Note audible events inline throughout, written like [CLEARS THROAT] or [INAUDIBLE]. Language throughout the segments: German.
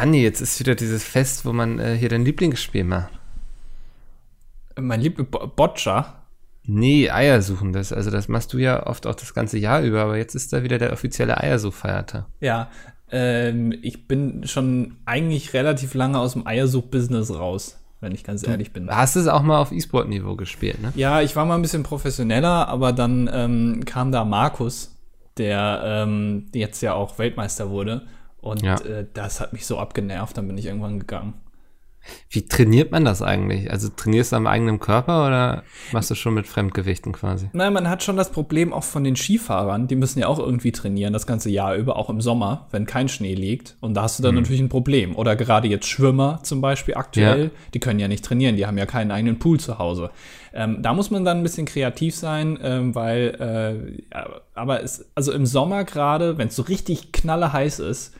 Andi, jetzt ist wieder dieses Fest, wo man äh, hier dein Lieblingsspiel macht. Mein Liebling Boccia. Nee, Eier suchen das. Also das machst du ja oft auch das ganze Jahr über, aber jetzt ist da wieder der offizielle Eiersuchfeiertag. Ja, ähm, ich bin schon eigentlich relativ lange aus dem Eiersuch-Business raus, wenn ich ganz ehrlich bin. Hast du es auch mal auf E-Sport-Niveau gespielt, ne? Ja, ich war mal ein bisschen professioneller, aber dann ähm, kam da Markus, der ähm, jetzt ja auch Weltmeister wurde. Und Ja. äh, das hat mich so abgenervt, dann bin ich irgendwann gegangen. Wie trainiert man das eigentlich? Also trainierst du am eigenen Körper oder machst du schon mit Fremdgewichten quasi? Nein, man hat schon das Problem auch von den Skifahrern, die müssen ja auch irgendwie trainieren, das ganze Jahr über, auch im Sommer, wenn kein Schnee liegt. Und da hast du dann natürlich ein Problem. Oder gerade jetzt Schwimmer zum Beispiel aktuell, Ja. die können ja nicht trainieren, die haben ja keinen eigenen Pool zu Hause. Ähm, da muss man dann ein bisschen kreativ sein, ähm, weil, äh, aber es, also im Sommer gerade, wenn es so richtig knalleheiß ist,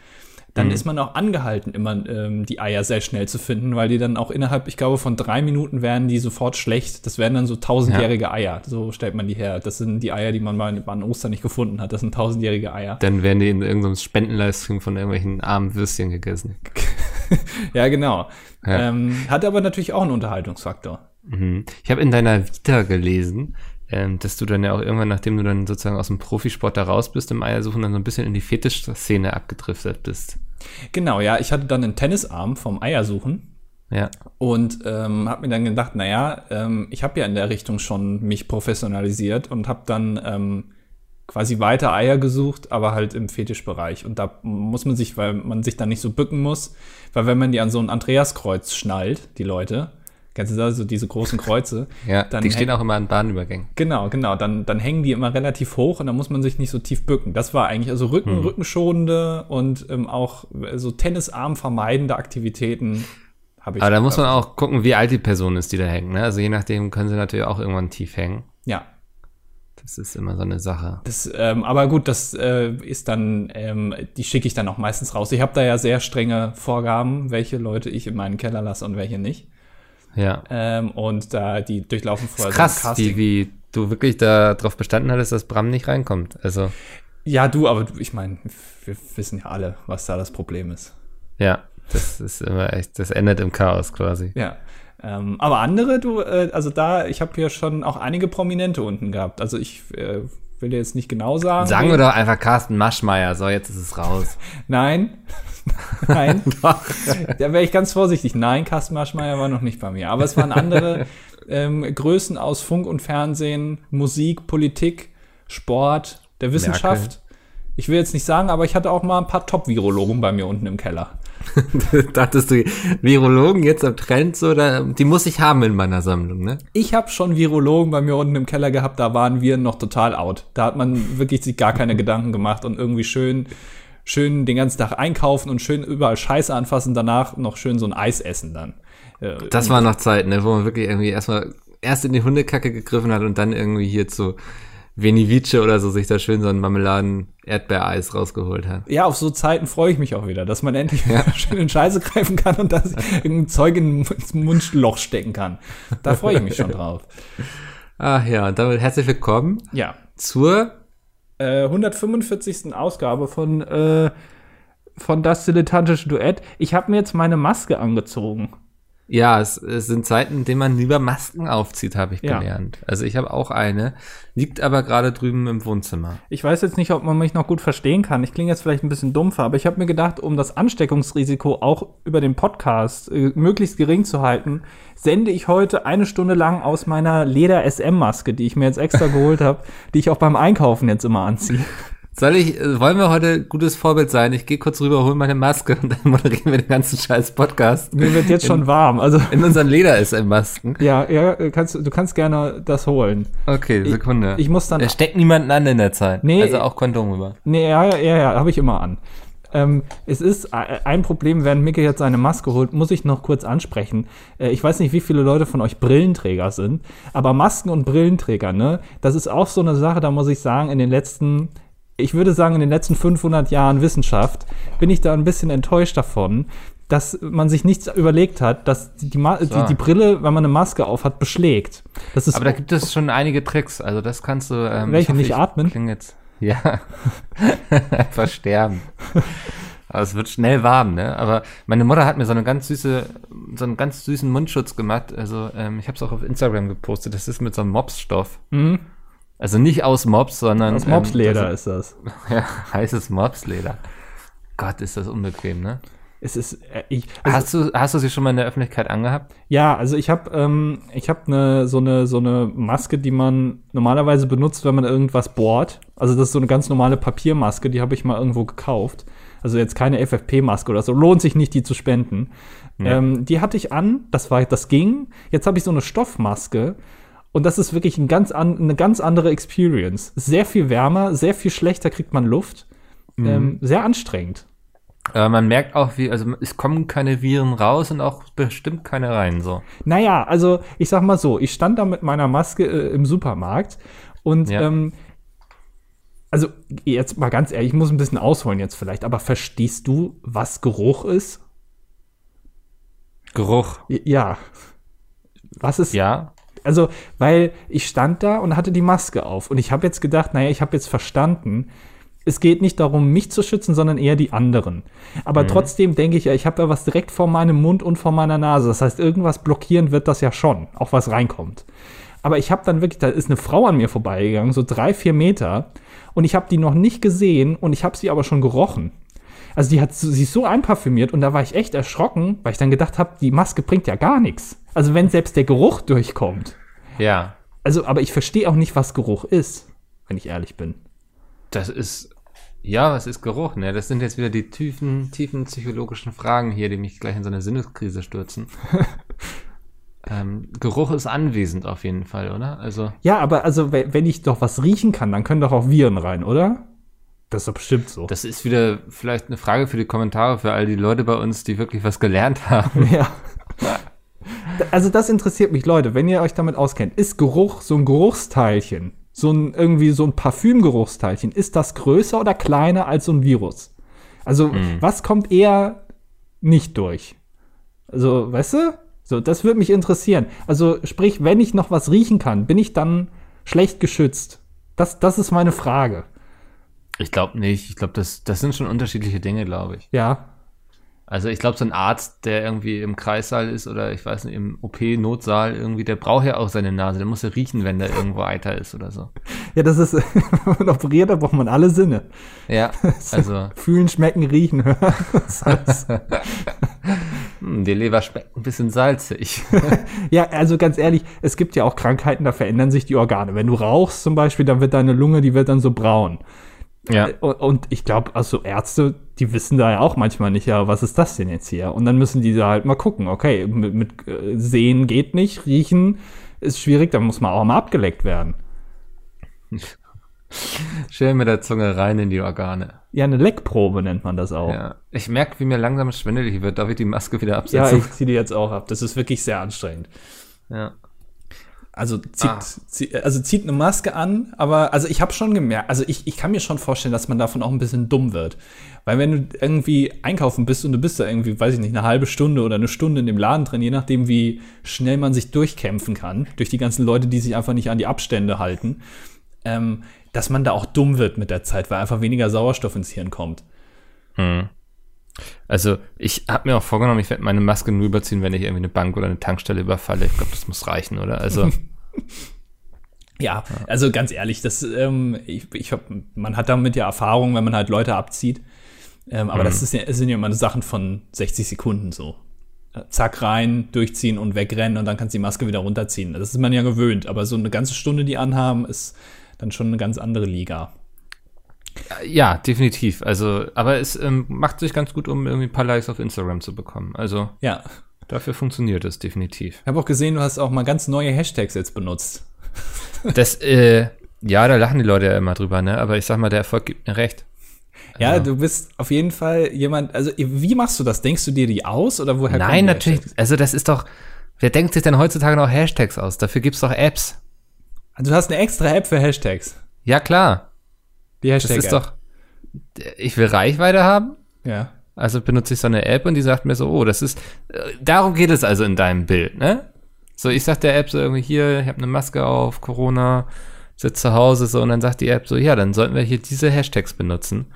dann ist man auch angehalten, immer ähm, die Eier sehr schnell zu finden, weil die dann auch innerhalb, ich glaube, von drei Minuten werden die sofort schlecht. Das werden dann so tausendjährige Eier. So stellt man die her. Das sind die Eier, die man mal an Ostern nicht gefunden hat. Das sind tausendjährige Eier. Dann werden die in irgendeinem Spendenleistung von irgendwelchen armen Würstchen gegessen. [LAUGHS] Ja, genau. Ja. Ähm, hat aber natürlich auch einen Unterhaltungsfaktor. Mhm. Ich habe in deiner Vita gelesen, ähm, dass du dann ja auch irgendwann, nachdem du dann sozusagen aus dem Profisport da raus bist im Eiersuchen, dann so ein bisschen in die Fetischszene abgedriftet bist. Genau, ja. Ich hatte dann einen Tennisarm vom Eiersuchen. Ja. Und ähm, habe mir dann gedacht, naja, ähm, ich habe ja in der Richtung schon mich professionalisiert und habe dann ähm, quasi weiter Eier gesucht, aber halt im Fetischbereich. Und da muss man sich, weil man sich dann nicht so bücken muss, weil wenn man die an so ein Andreaskreuz schnallt, die Leute, kennst du das, so diese großen Kreuze, [LAUGHS] Ja, dann die stehen auch immer an Bahnübergängen. Genau, genau. Dann, dann hängen die immer relativ hoch und dann muss man sich nicht so tief bücken. Das war eigentlich also Rücken, Hm. rückenschonende und ähm, auch äh, so Tennisarm vermeidende Aktivitäten habe ich. Aber da muss man auch gucken, wie alt die Person ist, die da hängt. Ne? Also je nachdem können sie natürlich auch irgendwann tief hängen. Ja, Das ist immer so eine Sache. Das, ähm, aber gut, das äh, ist dann, ähm, die schicke ich dann auch meistens raus. Ich habe da ja sehr strenge Vorgaben, welche Leute ich in meinen Keller lasse und welche nicht. Ja. Ähm, und da die durchlaufen vorher Krass, so wie, wie du wirklich darauf bestanden hattest, dass Bram nicht reinkommt. Also, Ja, du, aber ich meine, wir wissen ja alle, was da das Problem ist. ja, das ist immer echt, das endet im Chaos quasi. Ja. Ähm, aber andere, du, äh, also da, ich habe hier schon auch einige Prominente unten gehabt. Also ich äh, will dir jetzt nicht genau sagen. Sagen wir doch einfach Carsten Maschmeyer. So, jetzt ist es raus. [LAUGHS] Nein. [LAUGHS] Nein. Da wäre ich ganz vorsichtig. Nein, Carsten Maschmeyer war noch nicht bei mir. Aber es waren andere ähm, Größen aus Funk und Fernsehen, Musik, Politik, Sport, der Wissenschaft. Ich will jetzt nicht sagen, aber ich hatte auch mal ein paar Top-Virologen bei mir unten im Keller. [LAUGHS] Dachtest du, Virologen jetzt am Trend, so, da, die muss ich haben in meiner Sammlung, ne? Ich habe schon Virologen bei mir unten im Keller gehabt, da waren wir noch total out. Da hat man wirklich sich gar keine Gedanken gemacht und irgendwie schön, schön den ganzen Tag einkaufen und schön überall Scheiße anfassen, danach noch schön so ein Eis essen dann. Äh, Das war noch Zeit, ne, wo man wirklich irgendwie erstmal erst in die Hundekacke gegriffen hat und dann irgendwie hier zu Venivice oder so sich da schön so ein Marmeladen-Erdbeereis rausgeholt hat. ja, auf so Zeiten freue ich mich auch wieder, dass man endlich [LAUGHS] schön in Scheiße greifen kann und dass [LAUGHS] ich irgendein Zeug in- ins Mundloch stecken kann. Da freue ich mich schon drauf. Ach ja, und damit herzlich willkommen Ja. zur Äh, 145. Ausgabe von, äh, von Das Dilettantische Duett. Ich habe mir jetzt meine Maske angezogen. Ja, es, es sind Zeiten, in denen man lieber Masken aufzieht, habe ich Ja. gelernt. Also ich habe auch eine, liegt aber gerade drüben im Wohnzimmer. Ich weiß jetzt nicht, ob man mich noch gut verstehen kann. Ich klinge jetzt vielleicht ein bisschen dumpfer, aber ich habe mir gedacht, um das Ansteckungsrisiko auch über den Podcast äh, möglichst gering zu halten, sende ich heute eine Stunde lang aus meiner Leder-SM-Maske, die ich mir jetzt extra geholt habe, die ich auch beim Einkaufen jetzt immer anziehe. Soll ich, äh, wollen wir heute gutes Vorbild sein? Ich gehe kurz rüber, hol meine Maske und [LAUGHS] dann moderieren wir den ganzen scheiß Podcast. Mir wird jetzt schon warm. Also [LAUGHS] In unseren Leder-SM-Masken. ja, ja, kannst, du kannst gerne das holen. Okay, Sekunde. Ich muss dann Er steckt niemanden an in der Zeit. Nee. Also auch Kondom rüber. Nee, ja, ja, ja, ja habe ich immer an. Ähm, es ist äh, ein Problem, während Micke jetzt seine Maske holt, muss ich noch kurz ansprechen. Äh, ich weiß nicht, wie viele Leute von euch Brillenträger sind, aber Masken und Brillenträger, ne, das ist auch so eine Sache, da muss ich sagen, in den letzten, ich würde sagen, in den letzten 500 Jahren Wissenschaft bin ich da ein bisschen enttäuscht davon, dass man sich nichts überlegt hat, dass die, Ma die, die Brille, wenn man eine Maske auf hat, beschlägt. Das ist Aber da gibt es schon einige Tricks. Also das kannst du. Ähm, Welche? Nicht ich atmen? kling jetzt. Ja. [LAUGHS] Einfach sterben. Aber es wird schnell warm, ne? Aber meine Mutter hat mir so eine ganz süße, so einen ganz süßen Mundschutz gemacht. Also ähm, ich habe es auch auf Instagram gepostet. Das ist mit so einem Mopsstoff. Mhm. Also nicht aus Mops, sondern Aus Mopsleder Ähm, ist das. [LAUGHS] ja, heißes Mopsleder. Gott, ist das unbequem, ne? Es ist, äh, ich, also, Hast du, hast du sie schon mal in der Öffentlichkeit angehabt? ja, also ich habe ähm, ich habe eine so eine so eine Maske, die man normalerweise benutzt, wenn man irgendwas bohrt. Also das ist so eine ganz normale Papiermaske, die habe ich mal irgendwo gekauft. Also jetzt keine FFP-Maske oder so. Lohnt sich nicht, die zu spenden. Ja. Ähm, die hatte ich an, das war, das ging. Jetzt habe ich so eine Stoffmaske. Und das ist wirklich ein ganz an, eine ganz andere Experience. Sehr viel wärmer, sehr viel schlechter kriegt man Luft. Ähm, sehr anstrengend. Aber man merkt auch, wie, also es kommen keine Viren raus und auch bestimmt keine rein, so. Naja, also ich sag mal so, ich stand da mit meiner Maske äh, im Supermarkt und Ja. ähm, also jetzt mal ganz ehrlich, ich muss ein bisschen ausholen jetzt vielleicht, aber verstehst du, was Geruch ist? Geruch. Ja. Was ist, Ja. Also, weil ich stand da und hatte die Maske auf und ich habe jetzt gedacht, naja, ich habe jetzt verstanden, es geht nicht darum, mich zu schützen, sondern eher die anderen. Aber trotzdem denke ich ja, ich habe ja was direkt vor meinem Mund und vor meiner Nase. Das heißt, irgendwas blockieren wird das ja schon, auch was reinkommt. Aber ich habe dann wirklich, da ist eine Frau an mir vorbeigegangen, so drei, vier Meter, und ich habe die noch nicht gesehen und ich habe sie aber schon gerochen. Also die hat sie ist so einparfümiert und da war ich echt erschrocken, weil ich dann gedacht habe, die Maske bringt ja gar nichts. Also wenn selbst der Geruch durchkommt. Ja. Also, aber ich verstehe auch nicht, was Geruch ist, wenn ich ehrlich bin. Das ist, ja, was ist Geruch, ne? Das sind jetzt wieder die tiefen, tiefen psychologischen Fragen hier, die mich gleich in so eine Sinneskrise stürzen. [LAUGHS] ähm, Geruch ist anwesend auf jeden Fall, oder? Also, Ja, aber also, we- wenn ich doch was riechen kann, dann können doch auch Viren rein, oder? Das ist doch bestimmt so. das ist wieder vielleicht eine Frage für die Kommentare für all die Leute bei uns, die wirklich was gelernt haben. ja. Also, das interessiert mich, Leute, wenn ihr euch damit auskennt. Ist Geruch so ein Geruchsteilchen, so ein irgendwie so ein Parfümgeruchsteilchen, ist das größer oder kleiner als so ein Virus? Also, was kommt eher nicht durch? Also, weißt du? So, das würde mich interessieren. Also, sprich, wenn ich noch was riechen kann, bin ich dann schlecht geschützt? Das, das ist meine Frage. Ich glaube nicht. Ich glaube, das, das sind schon unterschiedliche Dinge, glaube ich. Ja. Also ich glaube, so ein Arzt, der irgendwie im Kreissaal ist oder ich weiß nicht, im OP-Notsaal irgendwie, der braucht ja auch seine Nase. Der muss ja riechen, wenn da irgendwo Eiter ist oder so. [LAUGHS] Ja, das ist, [LAUGHS] wenn man operiert, da braucht man alle Sinne. Ja, [LAUGHS] also Fühlen, schmecken, riechen. Das heißt, hm, die Leber schmeckt ein bisschen salzig. ja, also ganz ehrlich, es gibt ja auch Krankheiten, da verändern sich die Organe. Wenn du rauchst zum Beispiel, dann wird deine Lunge, die wird dann so braun. Ja. Und, und ich glaube, also Ärzte, die wissen da ja auch manchmal nicht, ja, was ist das denn jetzt hier? Und dann müssen die da halt mal gucken, okay, mit, mit äh, Sehen geht nicht, Riechen ist schwierig, dann muss man auch mal abgeleckt werden. [LAUGHS] Schön mit der Zunge rein in die Organe. Ja, eine Leckprobe nennt man das auch. Ja. Ich merke, wie mir langsam schwindelig wird. Darf ich die Maske wieder Ja, absetzen? ich ziehe die jetzt auch ab. Das ist wirklich sehr anstrengend. Ja. Also zieht, Ah. zie- also zieht eine Maske an, aber also ich habe schon gemerkt, also ich, ich kann mir schon vorstellen, dass man davon auch ein bisschen dumm wird. Weil wenn du irgendwie einkaufen bist und du bist da irgendwie, weiß ich nicht, eine halbe Stunde oder eine Stunde in dem Laden drin, je nachdem, wie schnell man sich durchkämpfen kann, durch die ganzen Leute, die sich einfach nicht an die Abstände halten, ähm, dass man da auch dumm wird mit der Zeit, weil einfach weniger Sauerstoff ins Hirn kommt. Also ich habe mir auch vorgenommen, ich werde meine Maske nur überziehen, wenn ich irgendwie eine Bank oder eine Tankstelle überfalle. Ich glaube, das muss reichen, oder? Also [LAUGHS] [LAUGHS] Ja, also ganz ehrlich, das, ähm, ich, ich hab, man hat damit ja Erfahrung, wenn man halt Leute abzieht. Ähm, aber das ist ja, es sind ja immer Sachen von 60 Sekunden so. Zack rein, durchziehen und wegrennen und dann kannst du die Maske wieder runterziehen. Das ist man ja gewöhnt, aber so eine ganze Stunde die anhaben, ist dann schon eine ganz andere Liga. ja, definitiv. Also, aber es ähm, macht sich ganz gut, um irgendwie ein paar Likes auf Instagram zu bekommen. Also Ja. Dafür funktioniert es definitiv. Ich habe auch gesehen, du hast auch mal ganz neue Hashtags jetzt benutzt. Das, äh, ja, da lachen die Leute ja immer drüber, ne? Aber ich sag mal, der Erfolg gibt mir recht. Ja, du bist auf jeden Fall jemand, also wie machst du das? Denkst du dir die aus oder woher Nein, natürlich. Hashtags? Also das ist doch. Wer denkt sich denn heutzutage noch Hashtags aus? Dafür gibt's doch Apps. Also du hast eine extra App für Hashtags. Ja, klar. Die Das Hashtag ist doch. Ich will Reichweite haben. Ja. Also benutze ich so eine App und die sagt mir so, oh, das ist. äh, Darum geht es also in deinem Bild, ne? So, ich sag der App so irgendwie hier, ich habe eine Maske auf, Corona, sitze zu Hause so und dann sagt die App so, ja, dann sollten wir hier diese Hashtags benutzen.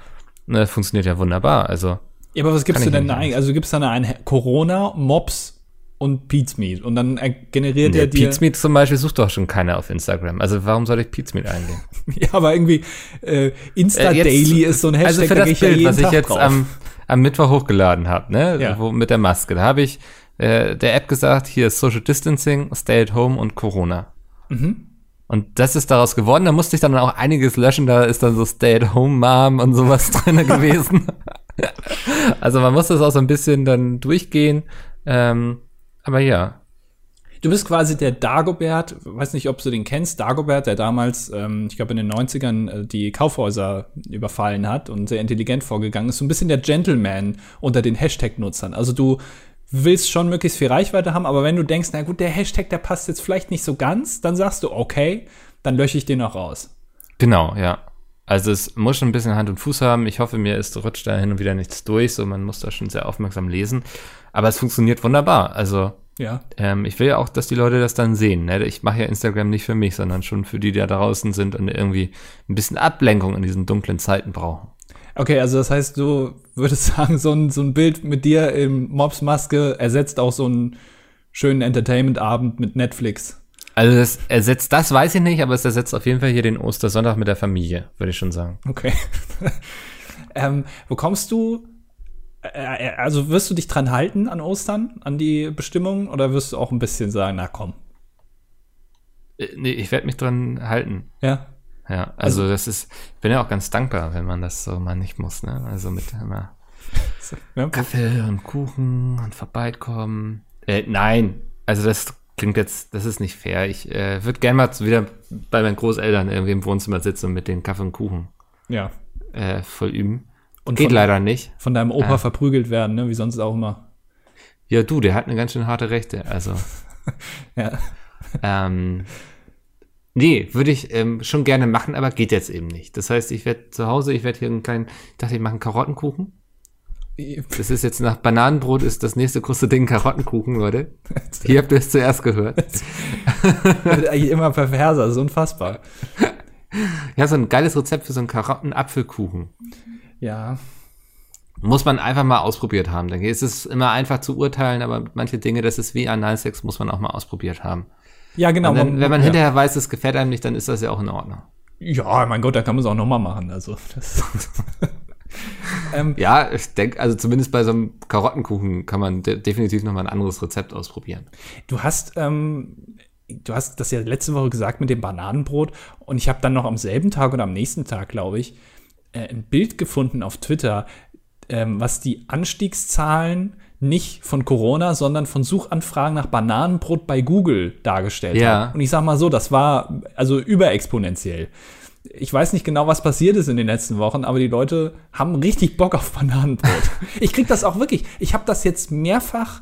Und das funktioniert ja wunderbar. Also Ja, aber was gibst du denn da eigentlich? Also gibst du dann ein Corona, Mops und Meat und dann äh, generiert Nee, er dir. Meat zum Beispiel sucht doch schon keiner auf Instagram. Also warum soll ich Pete's Meat eingeben? [LAUGHS] Ja, aber irgendwie äh, Insta Äh, jetzt- Daily ist so ein Hashtag, also für da das ja Bild, was ich jetzt am, am Mittwoch hochgeladen habe, ne, Ja. wo, mit der Maske, da habe ich äh, der App gesagt, hier ist Social Distancing, Stay at Home und Corona. Mhm. Und das ist daraus geworden. Da musste ich dann auch einiges löschen. Da ist dann so Stay at Home Mom und sowas [LAUGHS] drin gewesen. [LAUGHS] also man muss das auch so ein bisschen dann durchgehen. Ähm, aber ja, Du bist quasi der Dagobert, weiß nicht, ob du den kennst, Dagobert, der damals, ähm, ich glaube in den 90ern, äh, die Kaufhäuser überfallen hat und sehr intelligent vorgegangen ist. So ein bisschen der Gentleman unter den Hashtag-Nutzern. Also du willst schon möglichst viel Reichweite haben, aber wenn du denkst, na gut, der Hashtag, der passt jetzt vielleicht nicht so ganz, dann sagst du, okay, dann lösche ich den auch raus. genau, ja. Also es muss schon ein bisschen Hand und Fuß haben. Ich hoffe, mir ist rutscht da hin und wieder nichts durch. So, man muss da schon sehr aufmerksam lesen. Aber es funktioniert wunderbar. Also Ja. ähm, ich will ja auch, dass die Leute das dann sehen. Ne? Ich mache ja Instagram nicht für mich, sondern schon für die, die da draußen sind und irgendwie ein bisschen Ablenkung in diesen dunklen Zeiten brauchen. Okay, also das heißt, du würdest [LAUGHS] sagen, so ein, so ein Bild mit dir im Mobs-Maske ersetzt auch so einen schönen Entertainment-Abend mit Netflix. Also das ersetzt, das weiß ich nicht, aber es ersetzt auf jeden Fall hier den Ostersonntag mit der Familie, würde ich schon sagen. Okay. [LAUGHS] ähm, bekommst du, äh, äh, also wirst du dich dran halten an Ostern, an die Bestimmungen, oder wirst du auch ein bisschen sagen, na komm, Äh, Nee, ich werde mich dran halten. ja? Ja, also, das ist, ich bin ja auch ganz dankbar, wenn man das so mal nicht muss, ne? Also mit immer [LAUGHS] ja? Kaffee und Kuchen und vorbeikommen. Äh, nein, also das klingt jetzt, das ist nicht fair. Ich äh, würde gerne mal wieder bei meinen Großeltern irgendwie im Wohnzimmer sitzen und mit den Kaffee und Kuchen Ja. äh, voll üben. Und Geht von, leider nicht. von deinem Opa Ja. verprügelt werden, ne? wie sonst auch immer. Ja, du, der hat eine ganz schön harte Rechte. Also, [LAUGHS] Ja. ähm, nee, würde ich ähm, schon gerne machen, aber geht jetzt eben nicht. Das heißt, ich werde zu Hause, ich werde hier einen kleinen, ich dachte, ich mache einen Karottenkuchen. Das ist jetzt nach Bananenbrot ist das nächste große Ding Karottenkuchen, Leute. [LAUGHS] Hier habt ihr es zuerst gehört. Eigentlich immer perverser, so unfassbar. Ja, so ein geiles Rezept für so einen Karotten-Apfelkuchen. Ja. Muss man einfach mal ausprobiert haben. Denke ich. Es ist immer einfach zu urteilen, aber manche Dinge, das ist wie Analsex, muss man auch mal ausprobiert haben. Ja, genau. Dann, wenn man ja. hinterher weiß, es gefällt einem nicht, dann ist das ja auch in Ordnung. Ja, mein Gott, da kann man es auch nochmal machen. Also, [LAUGHS] ähm, Ja, ich denke, also zumindest bei so einem Karottenkuchen kann man de definitiv nochmal ein anderes Rezept ausprobieren. Du hast, ähm, du hast das ja letzte Woche gesagt mit dem Bananenbrot und ich habe dann noch am selben Tag oder am nächsten Tag, glaube ich, äh, ein Bild gefunden auf Twitter, ähm, was die Anstiegszahlen nicht von Corona, sondern von Suchanfragen nach Bananenbrot bei Google dargestellt Ja. hat. Und ich sag mal so, das war also überexponentiell. Ich weiß nicht genau, was passiert ist in den letzten Wochen, aber die Leute haben richtig Bock auf Bananenbrot. [LAUGHS] ich krieg das auch wirklich. Ich habe das jetzt mehrfach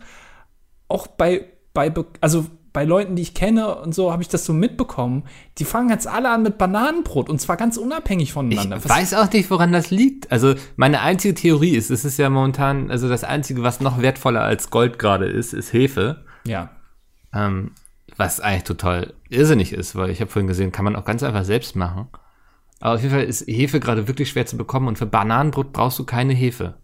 auch bei, bei, Be- also bei Leuten, die ich kenne und so, habe ich das so mitbekommen. Die fangen jetzt alle an mit Bananenbrot und zwar ganz unabhängig Ich voneinander. Was- weiß auch nicht, woran das liegt. Also meine einzige Theorie ist, es ist ja momentan, also das Einzige, was noch wertvoller als Gold gerade ist, ist Hefe. ja. Ähm, was eigentlich total irrsinnig ist, weil ich habe vorhin gesehen, kann man auch ganz einfach selbst machen. Aber auf jeden Fall ist Hefe gerade wirklich schwer zu bekommen und für Bananenbrot brauchst du keine Hefe.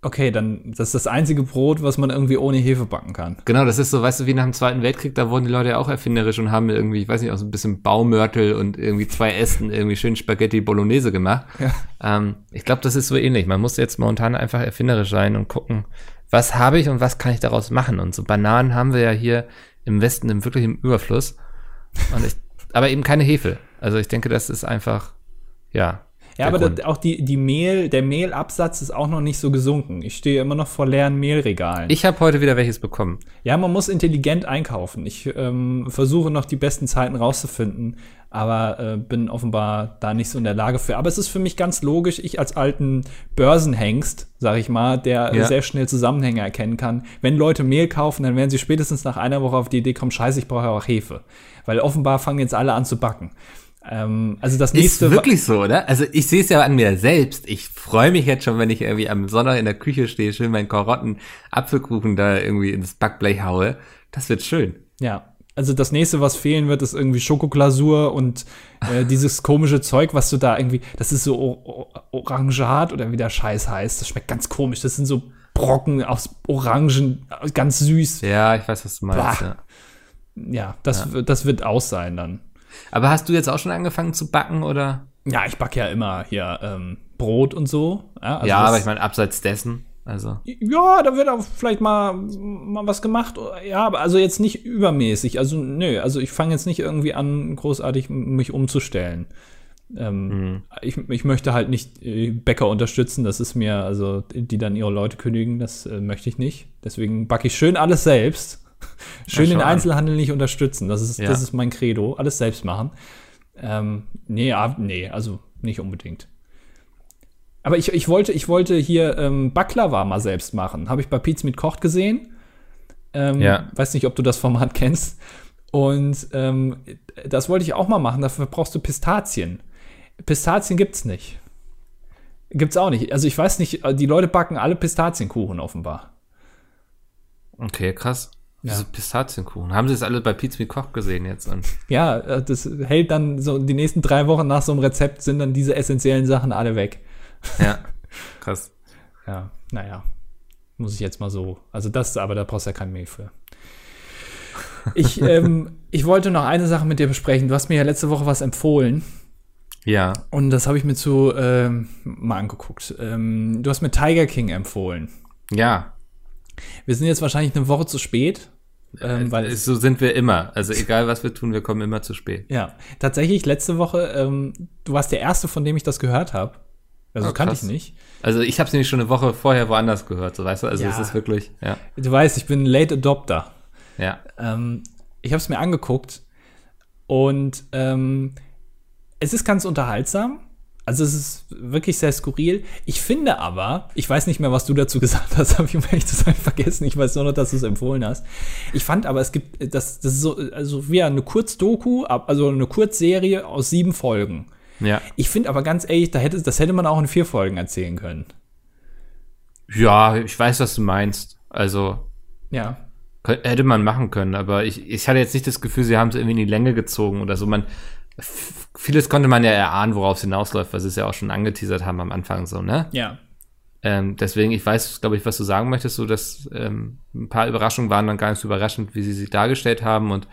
Okay, dann das ist das einzige Brot, was man irgendwie ohne Hefe backen kann. Genau, das ist so, weißt du, wie nach dem Zweiten Weltkrieg, da wurden die Leute ja auch erfinderisch und haben irgendwie, ich weiß nicht, auch so ein bisschen Baumörtel und irgendwie zwei Ästen irgendwie schön Spaghetti Bolognese gemacht. Ja. Ähm, ich glaube, das ist so ähnlich. Man muss jetzt momentan einfach erfinderisch sein und gucken, was habe ich und was kann ich daraus machen. Und so Bananen haben wir ja hier im Westen im wirklich im Überfluss. Und ich, aber eben keine Hefe. Also ich denke, das ist einfach, ja. Ja, aber das, auch die, die Mehl, der Mehlabsatz ist auch noch nicht so gesunken. Ich stehe immer noch vor leeren Mehlregalen. ich habe heute wieder welches bekommen. Ja, man muss intelligent einkaufen. Ich ähm, versuche noch die besten Zeiten rauszufinden, aber äh, bin offenbar da nicht so in der Lage für. Aber es ist für mich ganz logisch, ich als alten Börsenhengst, sag ich mal, der Ja. sehr schnell Zusammenhänge erkennen kann. Wenn Leute Mehl kaufen, dann werden sie spätestens nach einer Woche auf die Idee kommen, scheiße, ich brauche ja auch Hefe. Weil offenbar fangen jetzt alle an zu backen. Ähm, also das Ist nächste. wirklich so, oder? Also ich sehe es ja an mir selbst. Ich freue mich jetzt schon, wenn ich irgendwie am Sonntag in der Küche stehe, schön meinen Karotten, Apfelkuchen da irgendwie ins Backblech haue. Das wird schön. Ja. Also das nächste, was fehlen wird, ist irgendwie Schokoglasur und äh, [LAUGHS] dieses komische Zeug, was du da irgendwie, das ist so o- o- Orangeat oder wie der Scheiß heißt. Das schmeckt ganz komisch. Das sind so Brocken aus Orangen, ganz süß. Ja, ich weiß, was du meinst. Ja. Ja, das, wird- das wird aus sein dann. Aber hast du jetzt auch schon angefangen zu backen oder? Ja, ich backe ja immer hier ähm, Brot und so. Ja, also ja, aber ich meine, abseits dessen. Also. Ja, da wird auch vielleicht mal, mal was gemacht. Ja, aber also jetzt nicht übermäßig. Also, nö, also ich fange jetzt nicht irgendwie an, großartig mich umzustellen. Ähm, ich, ich möchte halt nicht äh, Bäcker unterstützen, das ist mir, also die dann ihre Leute kündigen, das äh, möchte ich nicht. Deswegen backe ich schön alles selbst. [LAUGHS] Schön schau den an. Einzelhandel nicht unterstützen. Das ist, Ja. das ist mein Credo. Alles selbst machen. Ähm, nee, ah, nee, also nicht unbedingt. Aber ich, ich, wollte, ich wollte hier ähm, Baklava mal selbst machen. Habe ich bei Pizza mit Kocht gesehen. Ähm, Ja. Weiß nicht, ob du das Format kennst. Und ähm, das wollte ich auch mal machen. Dafür brauchst du Pistazien. Pistazien gibt's nicht. Gibt's auch nicht. Also ich weiß nicht, die Leute backen alle Pistazienkuchen offenbar. Okay, krass. Ja. Diese Pistazienkuchen. Haben sie das alle bei Pizza mit Koch gesehen jetzt? Und Ja, äh, das hält dann so die nächsten drei Wochen nach so einem Rezept sind dann diese essentiellen Sachen alle weg. ja, [LAUGHS] krass. Ja, naja. Muss ich jetzt mal so. Also das, aber da brauchst du ja kein Mehl für. Ich, [LAUGHS] ähm, ich wollte noch eine Sache mit dir besprechen. Du hast mir ja letzte Woche was empfohlen Ja, und das habe ich mir zu ähm, mal angeguckt. Ähm, du hast mir Tiger King empfohlen. ja. Wir sind jetzt wahrscheinlich eine Woche zu spät, ähm, weil es so sind wir immer. Also egal, was wir tun, wir kommen immer zu spät. ja tatsächlich letzte Woche. Ähm, du warst der erste, von dem ich das gehört habe. Also Oh, kannte ich nicht. Also ich habe es nämlich schon eine Woche vorher woanders gehört, so weißt du. Also Ja. es ist wirklich, ja, Du weißt, ich bin ein Late Adopter. ja. Ähm, ich habe es mir angeguckt und ähm, es ist ganz unterhaltsam. Also es ist wirklich sehr skurril. Ich finde aber, ich weiß nicht mehr, was du dazu [LAUGHS] gesagt hast, habe ich um ehrlich zu sein vergessen. Ich weiß nur noch, dass du es empfohlen hast. Ich fand aber, es gibt, das, das ist so, also wie eine Kurzdoku, also eine Kurzserie aus sieben Folgen. Ja, Ich finde aber ganz ehrlich, da hätte, das hätte man auch in vier Folgen erzählen können. ja, ich weiß, was du meinst. Also Ja. hätte man machen können, aber ich, ich hatte jetzt nicht das Gefühl, sie haben es irgendwie in die Länge gezogen oder so. Man, vieles konnte man ja erahnen, worauf es hinausläuft, weil sie es ja auch schon angeteasert haben am Anfang so, ne? Ja. Ähm, deswegen, ich weiß, glaube ich, was du sagen möchtest, so dass ähm, ein paar Überraschungen waren dann gar nicht so überraschend, wie sie sich dargestellt haben und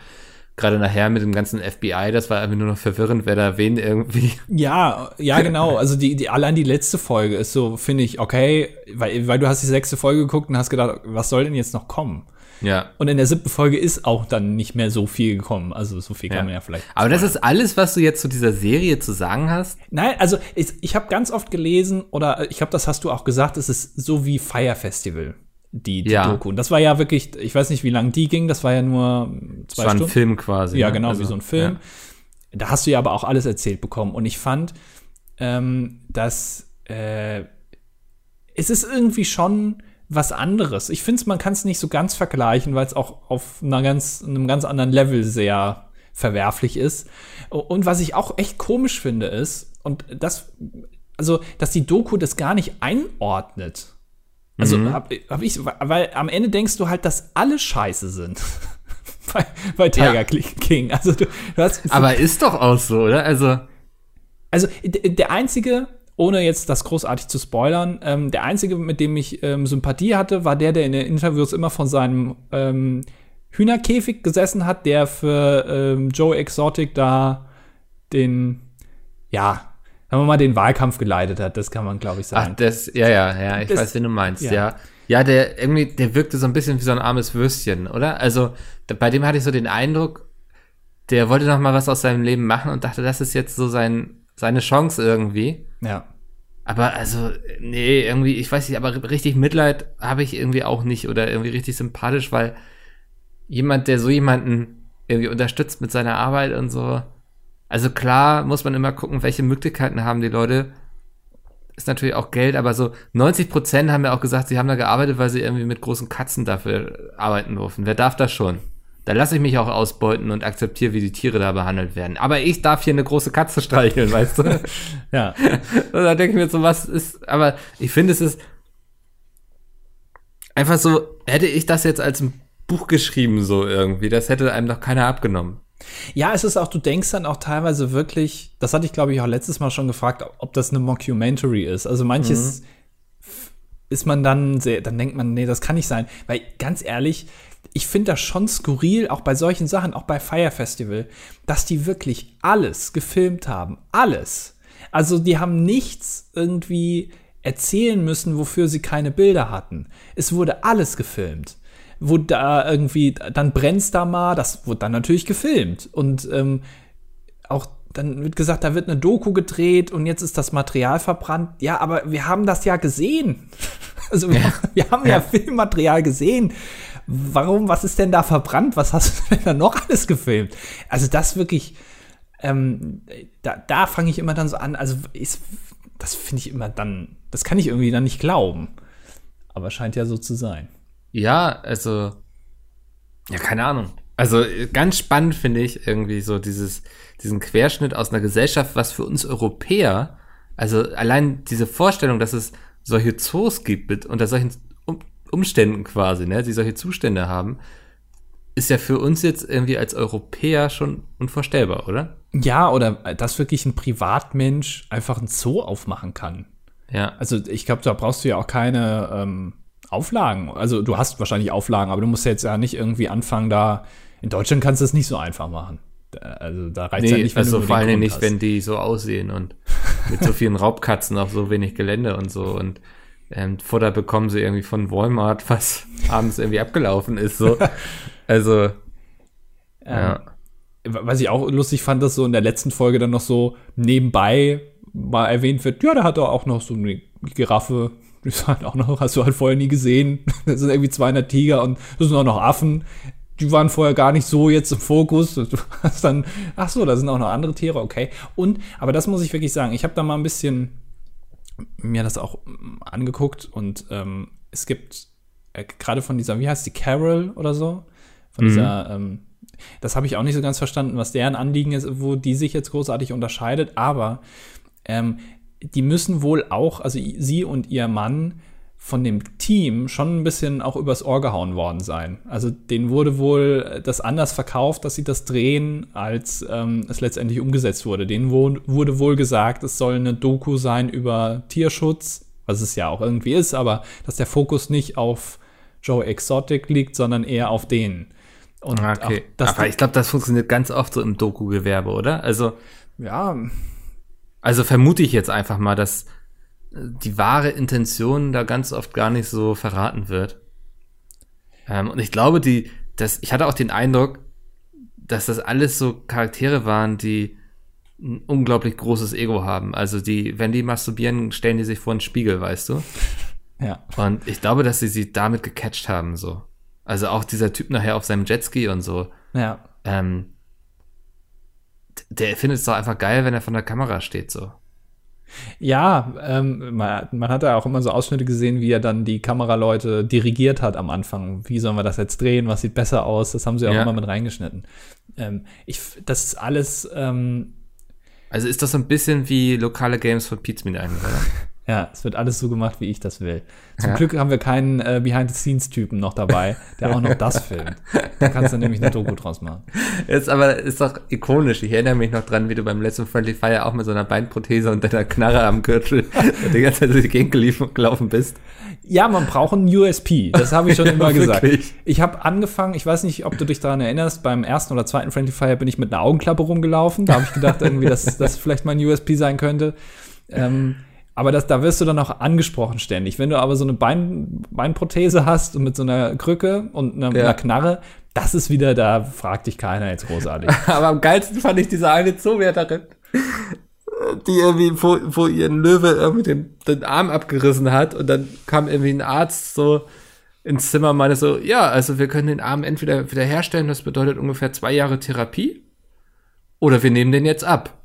gerade nachher mit dem ganzen FBI, das war einfach nur noch verwirrend, wer da wen irgendwie. [LAUGHS] Ja, ja, genau. Also die, die allein die letzte Folge ist so, finde ich, okay, weil, weil du hast die sechste Folge geguckt und hast gedacht, was soll denn jetzt noch kommen? Ja. Und in der siebten Folge ist auch dann nicht mehr so viel gekommen. Also so viel kann Ja. man ja vielleicht. Aber das ist alles, was du jetzt zu dieser Serie zu sagen hast. Nein, also ich, ich habe ganz oft gelesen, oder ich glaube, das hast du auch gesagt, es ist so wie Fire Festival, die, die Ja. Doku. Und das war ja wirklich, ich weiß nicht, wie lang die ging, das war ja nur Das zwei war ein Stunden. Film quasi. Ja, ne? genau, Also, wie so ein Film. Ja. Da hast du ja aber auch alles erzählt bekommen. Und ich fand, ähm, dass äh, es ist irgendwie schon was anderes. Ich finde, man kann es nicht so ganz vergleichen, weil es auch auf einer ganz, einem ganz anderen Level sehr verwerflich ist. Und was ich auch echt komisch finde, ist, und das, also, dass die Doku das gar nicht einordnet. Also, Mhm. hab, hab ich, weil am Ende denkst du halt, dass alle scheiße sind. [LAUGHS] bei, bei Tiger Ja. King. Also, du, du hast, Aber ist doch auch so, oder? Also, also der einzige, ohne jetzt das großartig zu spoilern, ähm, der einzige, mit dem ich ähm, Sympathie hatte, war der, der in den Interviews immer von seinem ähm, Hühnerkäfig gesessen hat, der für ähm, Joe Exotic da den, ja, sagen wir mal, den Wahlkampf geleitet hat. Das kann man, glaube ich, ach, sagen. das, ja, ja, ja, ich Das- weiß, wen du meinst, ja. ja. ja. der irgendwie, der wirkte so ein bisschen wie so ein armes Würstchen, oder? Also, da, bei dem hatte ich so den Eindruck, der wollte noch mal was aus seinem Leben machen und dachte, das ist jetzt so sein, seine Chance irgendwie. Ja. Aber also, nee, irgendwie, ich weiß nicht, aber richtig Mitleid habe ich irgendwie auch nicht oder irgendwie richtig sympathisch, weil jemand, der so jemanden irgendwie unterstützt mit seiner Arbeit und so. Also klar muss man immer gucken, welche Möglichkeiten haben die Leute. Ist natürlich auch Geld, aber so 90 Prozent haben ja auch gesagt, sie haben da gearbeitet, weil sie irgendwie mit großen Katzen dafür arbeiten durften. Wer darf das schon? Da lasse ich mich auch ausbeuten und akzeptiere, wie die Tiere da behandelt werden. Aber ich darf hier eine große Katze streicheln, weißt du? [LAUGHS] Ja. Und [LAUGHS] da denke ich mir so, was ist, aber ich finde, es ist einfach so, hätte ich das jetzt als ein Buch geschrieben, so irgendwie. Das hätte einem doch keiner abgenommen. Ja, es ist auch, du denkst dann auch teilweise wirklich, das hatte ich glaube ich auch letztes Mal schon gefragt, ob das eine Mockumentary ist. Also manches mhm. ist man dann sehr, dann denkt man, nee, das kann nicht sein. Weil ganz ehrlich, ich finde das schon skurril, auch bei solchen Sachen, auch bei Fire Festival, dass die wirklich alles gefilmt haben. Alles. Also die haben nichts irgendwie erzählen müssen, wofür sie keine Bilder hatten. Es wurde alles gefilmt wo da irgendwie, dann brennt's da mal, das wurde dann natürlich gefilmt. Und ähm, auch dann wird gesagt, da wird eine Doku gedreht und jetzt ist das Material verbrannt. Ja, aber wir haben das ja gesehen. [LAUGHS] Also wir, ja. wir haben ja. ja Filmmaterial gesehen. Warum, was ist denn da verbrannt? Was hast du [LAUGHS] denn da noch alles gefilmt? Also das wirklich, ähm, da, da fange ich immer dann so an. Also ist, das finde ich immer dann, das kann ich irgendwie dann nicht glauben. Aber scheint ja so zu sein. Ja, also, ja, keine Ahnung. Also ganz spannend finde ich irgendwie so dieses, diesen Querschnitt aus einer Gesellschaft, was für uns Europäer, also allein diese Vorstellung, dass es solche Zoos gibt mit, unter solchen Umständen quasi, ne, die solche Zustände haben, ist ja für uns jetzt irgendwie als Europäer schon unvorstellbar, oder? Ja, oder dass wirklich ein Privatmensch einfach ein Zoo aufmachen kann. Ja. Also ich glaube, da brauchst du ja auch keine ähm, Auflagen. Also du hast wahrscheinlich Auflagen, aber du musst jetzt ja nicht irgendwie anfangen, da. In Deutschland kannst du es nicht so einfach machen. Also da reicht nee, ja nicht, wenn also du vor allem nicht, hast. wenn die so aussehen und mit so vielen [LAUGHS] Raubkatzen auf so wenig Gelände und so und ähm, Futter bekommen sie irgendwie von Walmart, [LAUGHS] was abends irgendwie abgelaufen ist. So. [LAUGHS] Also ähm, ja. Was ich auch lustig fand, dass so in der letzten Folge dann noch so nebenbei mal erwähnt wird, ja, da hat er auch noch so eine Giraffe das halt auch noch, hast du halt vorher nie gesehen. [LAUGHS] Das sind irgendwie 200 Tiger und das sind auch noch Affen. Die waren vorher gar nicht so jetzt im Fokus. Du hast dann, ach so, da sind auch noch andere Tiere, okay. Und, aber das muss ich wirklich sagen, ich habe da mal ein bisschen mir das auch angeguckt und ähm, es gibt äh, gerade von dieser, wie heißt die, Carol oder so? Von mhm. dieser, ähm, das habe ich auch nicht so ganz verstanden, was deren Anliegen ist, wo die sich jetzt großartig unterscheidet, aber ähm, die müssen wohl auch, also sie und ihr Mann von dem Team schon ein bisschen auch übers Ohr gehauen worden sein. Also denen wurde wohl das anders verkauft, dass sie das drehen, als ähm, es letztendlich umgesetzt wurde. Denen wurde wohl gesagt, es soll eine Doku sein über Tierschutz, was es ja auch irgendwie ist, aber dass der Fokus nicht auf Joe Exotic liegt, sondern eher auf denen. Und okay. aber ich glaube, das funktioniert ganz oft so im Doku-Gewerbe, oder? Also ja, also vermute ich jetzt einfach mal, dass die wahre Intention da ganz oft gar nicht so verraten wird. Ähm, und ich glaube, die, das, ich hatte auch den Eindruck, dass das alles so Charaktere waren, die ein unglaublich großes Ego haben. Also die, wenn die masturbieren, stellen die sich vor einen Spiegel, weißt du? [LAUGHS] Ja. Und ich glaube, dass sie sie damit gecatcht haben, so. Also auch dieser Typ nachher auf seinem Jetski und so. Ja. Ähm, der findet es doch einfach geil, wenn er von der Kamera steht, so. Ja, ähm, man, man hat ja auch immer so Ausschnitte gesehen, wie er dann die Kameraleute dirigiert hat am Anfang. Wie sollen wir das jetzt drehen? Was sieht besser aus? Das haben sie auch ja. immer mit reingeschnitten. Ähm, ich, das ist alles. Ähm, also ist das so ein bisschen wie lokale Games von Pizmeet eigentlich? [LAUGHS] Ja, es wird alles so gemacht, wie ich das will. Zum ja. Glück haben wir keinen äh, Behind-the-Scenes-Typen noch dabei, der auch noch [LAUGHS] das filmt. Da kannst du nämlich eine Doku draus machen. Ist aber ist doch ikonisch. Ich erinnere mich noch dran, wie du beim letzten Friendly Fire auch mit so einer Beinprothese und deiner Knarre am Gürtel [LAUGHS] die ganze Zeit durch die Gegend gelaufen bist. Ja, man braucht einen USP. Das habe ich schon [LAUGHS] immer gesagt. Ich habe angefangen, ich weiß nicht, ob du dich daran erinnerst, beim ersten oder zweiten Friendly Fire bin ich mit einer Augenklappe rumgelaufen. Da habe ich gedacht, irgendwie, dass das vielleicht mein USP sein könnte. Ähm, aber das, da wirst du dann auch angesprochen ständig. Wenn du aber so eine Bein, Beinprothese hast und mit so einer Krücke und einer, ja. einer Knarre, das ist wieder, da fragt dich keiner jetzt großartig. [LAUGHS] aber am geilsten fand ich diese eine Zoowärterin, die irgendwie, wo, wo ihren Löwe irgendwie den, den Arm abgerissen hat und dann kam irgendwie ein Arzt so ins Zimmer und meinte so, ja, also wir können den Arm entweder wieder herstellen, das bedeutet ungefähr zwei Jahre Therapie, oder wir nehmen den jetzt ab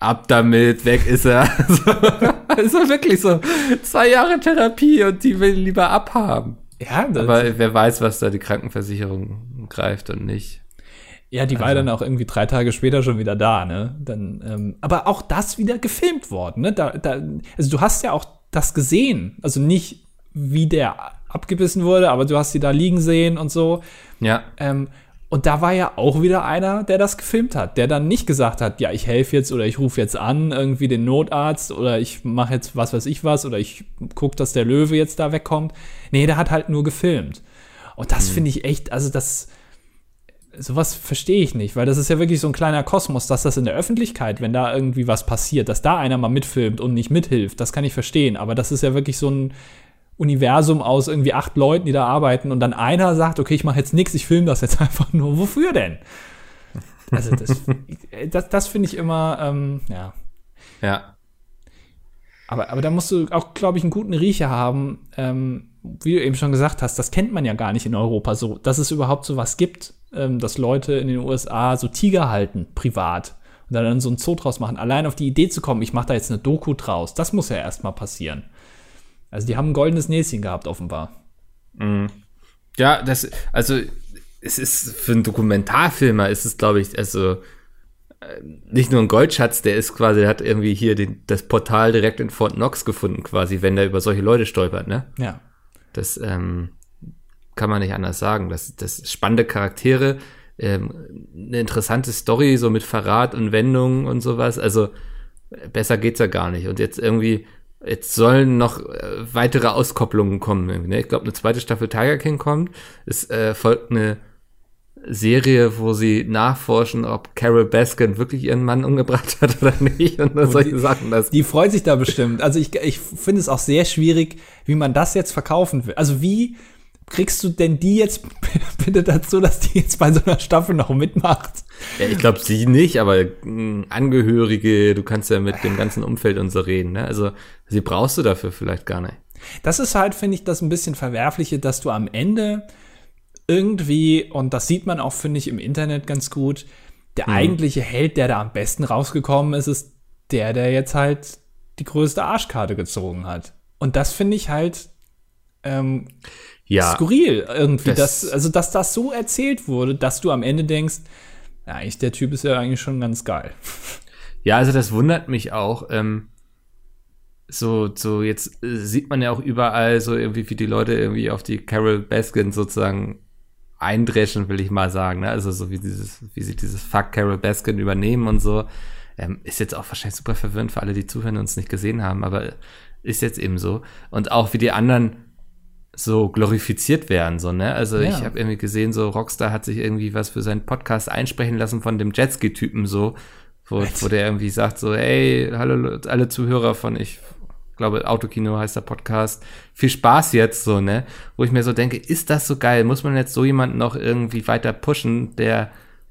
ab damit, weg ist er. [LAUGHS] Also, also wirklich so zwei Jahre Therapie und die will lieber abhaben. Ja, aber wer weiß, was da die Krankenversicherung greift und nicht. Ja, die also. war dann auch irgendwie drei Tage später schon wieder da, ne? Dann, ähm, aber auch das wieder gefilmt worden, ne? Da, da, also du hast ja auch das gesehen, also nicht wie der abgebissen wurde, aber du hast sie da liegen sehen und so. Ja. Ähm, und da war ja auch wieder einer, der das gefilmt hat, der dann nicht gesagt hat, ja, ich helfe jetzt oder ich rufe jetzt an, irgendwie den Notarzt oder ich mache jetzt was weiß ich was oder ich gucke, dass der Löwe jetzt da wegkommt. Nee, der hat halt nur gefilmt. Und das finde ich echt, also das, sowas verstehe ich nicht, weil das ist ja wirklich so ein kleiner Kosmos, dass das in der Öffentlichkeit, wenn da irgendwie was passiert, dass da einer mal mitfilmt und nicht mithilft, das kann ich verstehen. Aber das ist ja wirklich so ein Universum aus irgendwie acht Leuten, die da arbeiten und dann einer sagt, okay, ich mache jetzt nichts, ich filme das jetzt [LAUGHS] einfach nur. Wofür denn? Also das, [LAUGHS] das, das finde ich immer, ähm, ja. Ja. Aber, aber da musst du auch, glaube ich, einen guten Riecher haben. Ähm, wie du eben schon gesagt hast, das kennt man ja gar nicht in Europa so, dass es überhaupt so was gibt, ähm, dass Leute in den USA so Tiger halten, privat. Und dann so ein Zoo draus machen. Allein auf die Idee zu kommen, ich mache da jetzt eine Doku draus, das muss ja erstmal passieren. Also die haben ein goldenes Näschen gehabt, offenbar. Mhm. Ja, das, also es ist für einen Dokumentarfilmer ist es, glaube ich, also äh, nicht nur ein Goldschatz, der ist quasi, der hat irgendwie hier den, das Portal direkt in Fort Knox gefunden, quasi, wenn der über solche Leute stolpert, ne? Ja. Das ähm, kann man nicht anders sagen. Das, das spannende Charaktere, ähm, eine interessante Story, so mit Verrat und Wendungen und sowas. Also besser geht's ja gar nicht. Und jetzt irgendwie Jetzt sollen noch äh, weitere Auskopplungen kommen. Ne? Ich glaube, eine zweite Staffel Tiger King kommt. Es äh, folgt eine Serie, wo sie nachforschen, ob Carol Baskin wirklich ihren Mann umgebracht hat oder nicht und, und solche die, Sachen. Das. Die freut sich da bestimmt. Also ich, ich finde es auch sehr schwierig, wie man das jetzt verkaufen will. Also wie kriegst du denn die jetzt [LAUGHS] bitte dazu, dass die jetzt bei so einer Staffel noch mitmacht? Ja, ich glaube sie nicht, aber mh, hm, Angehörige, du kannst ja mit dem ganzen Umfeld und so reden. Ne? Also sie brauchst du dafür vielleicht gar nicht. Das ist halt, finde ich, das ein bisschen verwerfliche, dass du am Ende irgendwie, und das sieht man auch, finde ich, im Internet ganz gut, der hm. eigentliche Held, der da am besten rausgekommen ist, ist der, der jetzt halt die größte Arschkarte gezogen hat. Und das finde ich halt ähm, ja, skurril irgendwie, das, dass, also dass das so erzählt wurde, dass du am Ende denkst, ja, eigentlich der Typ ist ja eigentlich schon ganz geil. [LAUGHS] Ja, also das wundert mich auch. Ähm, so, so jetzt äh, sieht man ja auch überall so irgendwie, wie die Leute irgendwie auf die Carol Baskin sozusagen eindreschen, will ich mal sagen. Ne? Also so wie dieses, wie sie dieses Fuck Carol Baskin übernehmen und so. Ähm, ist jetzt auch wahrscheinlich super verwirrend für alle, die zuhören und es nicht gesehen haben, aber ist jetzt eben so. Und auch wie die anderen so glorifiziert werden, so, ne? Also ja. ich habe irgendwie gesehen, so Rockstar hat sich irgendwie was für seinen Podcast einsprechen lassen von dem Jetski-Typen so, wo, wo der irgendwie sagt so, ey, hallo alle Zuhörer von ich glaube Autokino heißt der Podcast. Viel Spaß jetzt so, ne? Wo ich mir so denke, ist das so geil? Muss man jetzt so jemanden noch irgendwie weiter pushen, der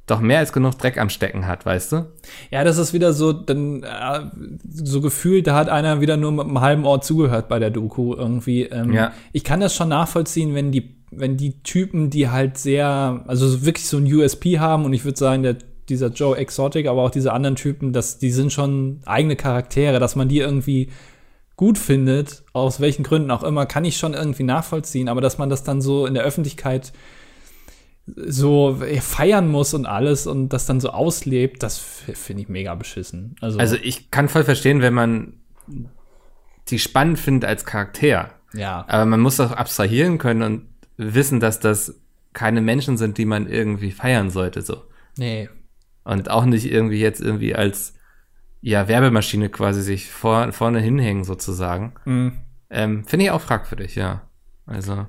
doch mehr als genug Dreck am Stecken hat, weißt du? Ja, das ist wieder so, dann äh, so gefühlt, da hat einer wieder nur mit einem halben Ohr zugehört bei der Doku irgendwie. Ähm, ja. Ich kann das schon nachvollziehen, wenn die, wenn die Typen, die halt sehr, also wirklich so ein USP haben und ich würde sagen, der dieser Joe Exotic, aber auch diese anderen Typen, dass die sind schon eigene Charaktere, dass man die irgendwie gut findet, aus welchen Gründen auch immer, kann ich schon irgendwie nachvollziehen, aber dass man das dann so in der Öffentlichkeit so feiern muss und alles und das dann so auslebt, das finde ich mega beschissen. Also, also ich kann voll verstehen, wenn man die spannend findet als Charakter. Ja. Aber man muss auch abstrahieren können und wissen, dass das keine Menschen sind, die man irgendwie feiern sollte, so. Nee. Und auch nicht irgendwie jetzt irgendwie als ja, Werbemaschine quasi sich vor, vorne hinhängen, sozusagen. Mhm. Ähm, Finde ich auch fragwürdig, ja. Also.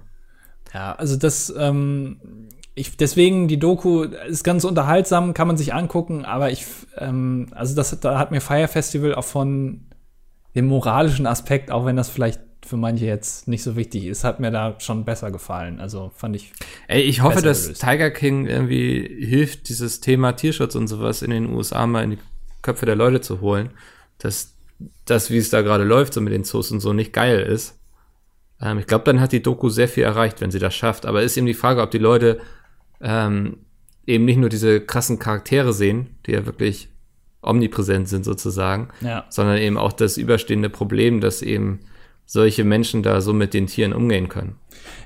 Ja, also das, ähm, ich, deswegen die Doku ist ganz unterhaltsam, kann man sich angucken, aber ich, ähm, also das, da hat mir Fire Festival auch von dem moralischen Aspekt, auch wenn das vielleicht für manche jetzt nicht so wichtig ist, hat mir da schon besser gefallen. Also fand ich. Ey, ich hoffe, dass gelöst. Tiger King irgendwie hilft, dieses Thema Tierschutz und sowas in den USA mal in die Köpfe der Leute zu holen, dass das, wie es da gerade läuft, so mit den Zoos und so, nicht geil ist. Ähm, ich glaube, dann hat die Doku sehr viel erreicht, wenn sie das schafft. Aber ist eben die Frage, ob die Leute ähm, eben nicht nur diese krassen Charaktere sehen, die ja wirklich omnipräsent sind sozusagen, ja. sondern eben auch das überstehende Problem, dass eben solche Menschen da so mit den Tieren umgehen können.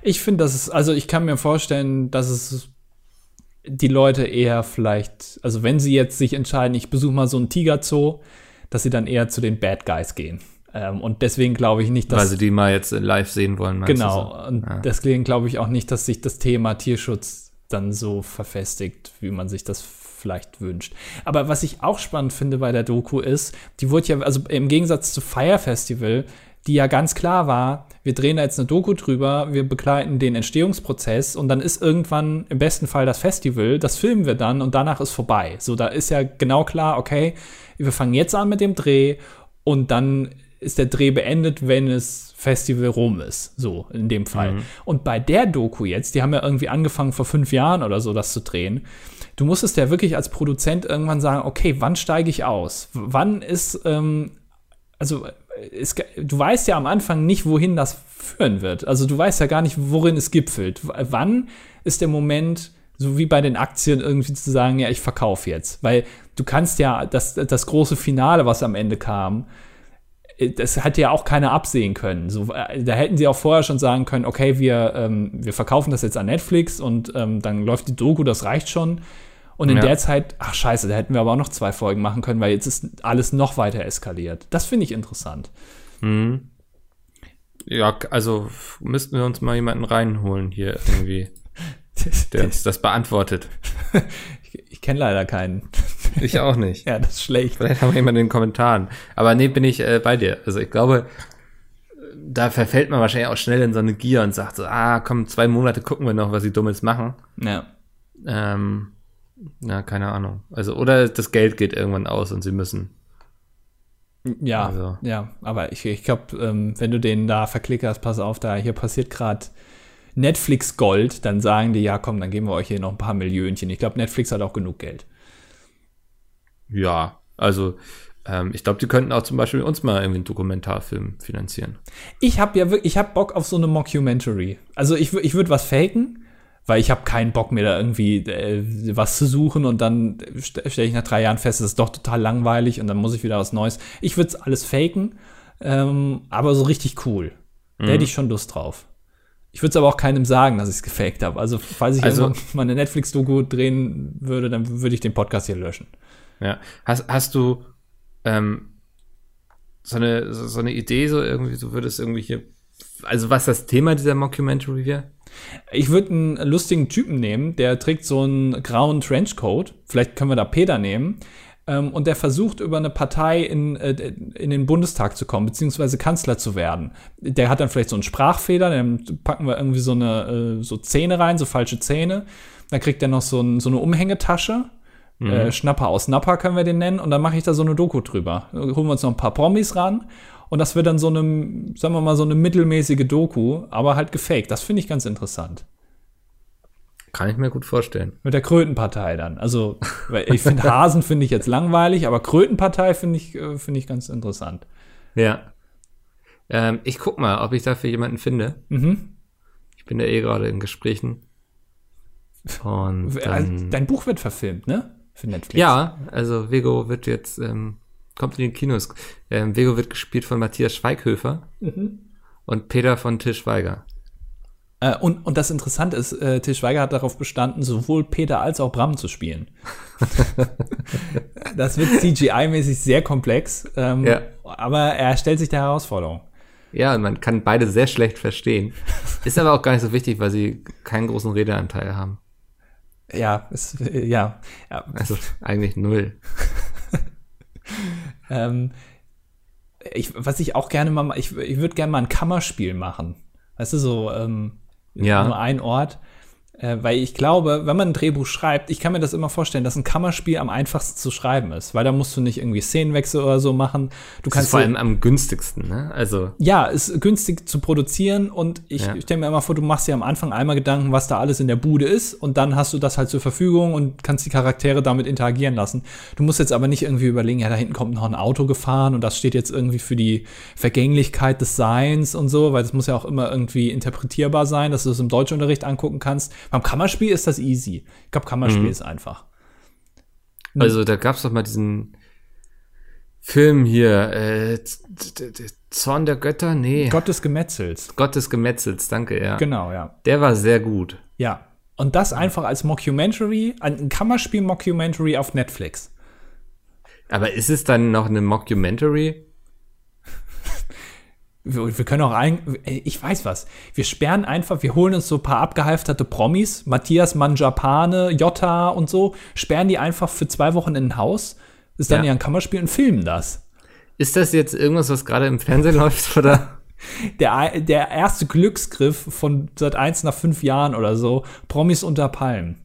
Ich finde, dass es, also ich kann mir vorstellen, dass es die Leute eher vielleicht, also wenn sie jetzt sich entscheiden, ich besuche mal so einen Tigerzoo, dass sie dann eher zu den Bad Guys gehen. Ähm, und deswegen glaube ich nicht, dass. Weil sie die mal jetzt live sehen wollen. Genau. so? Und Ja. deswegen glaube ich auch nicht, dass sich das Thema Tierschutz dann so verfestigt, wie man sich das vielleicht wünscht. Aber was ich auch spannend finde bei der Doku ist, die wurde ja, also im Gegensatz zu Fire Festival, die ja ganz klar war, wir drehen da jetzt eine Doku drüber, wir begleiten den Entstehungsprozess und dann ist irgendwann im besten Fall das Festival, das filmen wir dann und danach ist vorbei. So, da ist ja genau klar, okay, wir fangen jetzt an mit dem Dreh und dann ist der Dreh beendet, wenn es Festival rum ist. So, in dem Fall. Und bei der Doku jetzt, die haben ja irgendwie angefangen vor fünf Jahren oder so, das zu drehen. Du musstest ja wirklich als Produzent irgendwann sagen, okay, wann steige ich aus? Wann ist, ähm, also es, du weißt ja am Anfang nicht, wohin das führen wird. Also du weißt ja gar nicht, worin es gipfelt. Wann ist der Moment, so wie bei den Aktien, irgendwie zu sagen, ja, ich verkaufe jetzt? Weil du kannst ja das, das große Finale, was am Ende kam, äh, das hätte ja auch keiner absehen können. So, äh, da hätten sie auch vorher schon sagen können, okay, wir, ähm, wir verkaufen das jetzt an Netflix und ähm, dann läuft die Doku, das reicht schon. Und in Ja. der Zeit, ach scheiße, da hätten wir aber auch noch zwei Folgen machen können, weil jetzt ist alles noch weiter eskaliert. Das finde ich interessant. Ja, also müssten wir uns mal jemanden reinholen hier irgendwie, [LAUGHS] der uns das beantwortet. [LAUGHS] ich kenne leider keinen. [LAUGHS] Ich auch nicht. Ja, das ist schlecht. Vielleicht haben wir jemanden in den Kommentaren. Aber nee, bin ich äh, bei dir. Also ich glaube, da verfällt man wahrscheinlich auch schnell in so eine Gier und sagt so, ah, komm, zwei Monate gucken wir noch, was sie Dummes machen. Ja. Ähm, na, keine Ahnung. Also, oder das Geld geht irgendwann aus und sie müssen. Ja, Also. ja, aber ich, ich glaube, ähm, wenn du den da verklickerst, pass auf, da hier passiert gerade Netflix Gold, dann sagen die, ja komm, dann geben wir euch hier noch ein paar Millionchen. Ich glaube, Netflix hat auch genug Geld. Ja, also ähm, ich glaube, die könnten auch zum Beispiel uns mal irgendwie einen Dokumentarfilm finanzieren. Ich habe ja wirklich, ich habe Bock auf so eine Mockumentary. Also ich, ich würde was faken, weil ich habe keinen Bock mir da irgendwie äh, was zu suchen und dann st stelle ich nach drei Jahren fest, es ist doch total langweilig und dann muss ich wieder was Neues. Ich würde es alles faken, ähm, aber so richtig cool. Da hätte ich schon Lust drauf. Ich würde es aber auch keinem sagen, dass ich es gefaked habe. Also falls ich Also- irgendwann mal eine Netflix-Doku drehen würde, dann würde ich den Podcast hier löschen. Ja. Hast, hast du ähm, so, eine, so, so eine Idee, so irgendwie, du würdest irgendwie hier, also was das Thema dieser Mockumentary wäre? Ich würde einen lustigen Typen nehmen, der trägt so einen grauen Trenchcoat. Vielleicht können wir da Peter nehmen. Ähm, und der versucht über eine Partei in, äh, in den Bundestag zu kommen, beziehungsweise Kanzler zu werden. Der hat dann vielleicht so einen Sprachfehler, dann packen wir irgendwie so eine äh, so Zähne rein, so falsche Zähne. Dann kriegt er noch so, ein, so eine Umhängetasche. Äh, Schnapper aus Napper können wir den nennen. Und dann mache ich da so eine Doku drüber. Dann holen wir uns noch ein paar Promis ran. Und das wird dann so eine, sagen wir mal, so eine mittelmäßige Doku, aber halt gefaked. Das finde ich ganz interessant. Kann ich mir gut vorstellen. Mit der Krötenpartei dann. Also, ich finde [LAUGHS] Hasen finde ich jetzt langweilig, aber Krötenpartei finde ich, äh, finde ich ganz interessant. Ja. Ähm, ich guck mal, ob ich dafür jemanden finde. Mhm. Ich bin ja eh gerade in Gesprächen. Und [LAUGHS] dann, Dein Buch wird verfilmt, ne? Für Netflix. ja, also Vego wird jetzt, ähm, kommt in die Kinos. Ähm, Vego wird gespielt von Matthias Schweighöfer und Peter von Til Schweiger. Äh, und, und das Interessante ist, äh, Til Schweiger hat darauf bestanden, sowohl Peter als auch Bram zu spielen. [LAUGHS] das wird CGI-mäßig sehr komplex, ähm, Ja. aber er stellt sich der Herausforderung. Ja, und man kann beide sehr schlecht verstehen. Ist aber auch gar nicht so wichtig, weil sie keinen großen Redeanteil haben. Ja, ist, äh, ja. ja Also eigentlich null. [LAUGHS] Ähm, ich, was ich auch gerne mal, ich, ich würde gerne mal ein Kammerspiel machen. Weißt du, so ähm, Ja. nur ein Ort. Äh, weil ich glaube, wenn man ein Drehbuch schreibt, ich kann mir das immer vorstellen, dass ein Kammerspiel am einfachsten zu schreiben ist, weil da musst du nicht irgendwie Szenenwechsel oder so machen. Du Das ist kannst vor so- allem am günstigsten, ne? Also, ja, ist günstig zu produzieren und ich Ja. stelle mir immer vor, du machst dir am Anfang einmal Gedanken, was da alles in der Bude ist und dann hast du das halt zur Verfügung und kannst die Charaktere damit interagieren lassen. Du musst jetzt aber nicht irgendwie überlegen, ja, da hinten kommt noch ein Auto gefahren und das steht jetzt irgendwie für die Vergänglichkeit des Seins und so, weil das muss ja auch immer irgendwie interpretierbar sein, dass du es im Deutschunterricht angucken kannst. Beim Kammerspiel ist das easy. Ich glaube, Kammerspiel ist einfach. also da gab's doch mal diesen Film hier, äh, Zorn der Götter? Nee. Gott des Gemetzels. Gott des Gemetzels, danke, ja. Genau, ja. Der war sehr gut. Ja. Und das einfach als Mockumentary, ein Kammerspiel-Mockumentary auf Netflix. Aber ist es dann noch eine Mockumentary? Wir, wir können auch ein, ich weiß was. Wir sperren einfach, wir holen uns so ein paar abgehalfterte Promis, Matthias Manjapane, Jota und so, sperren die einfach für zwei Wochen in ein Haus, ist dann Ja. ein Kammerspiel und filmen das. Ist das jetzt irgendwas, was gerade im Fernsehen [LAUGHS] läuft, oder? Der, der erste Glücksgriff von seit eins nach fünf Jahren oder so, Promis unter Palmen.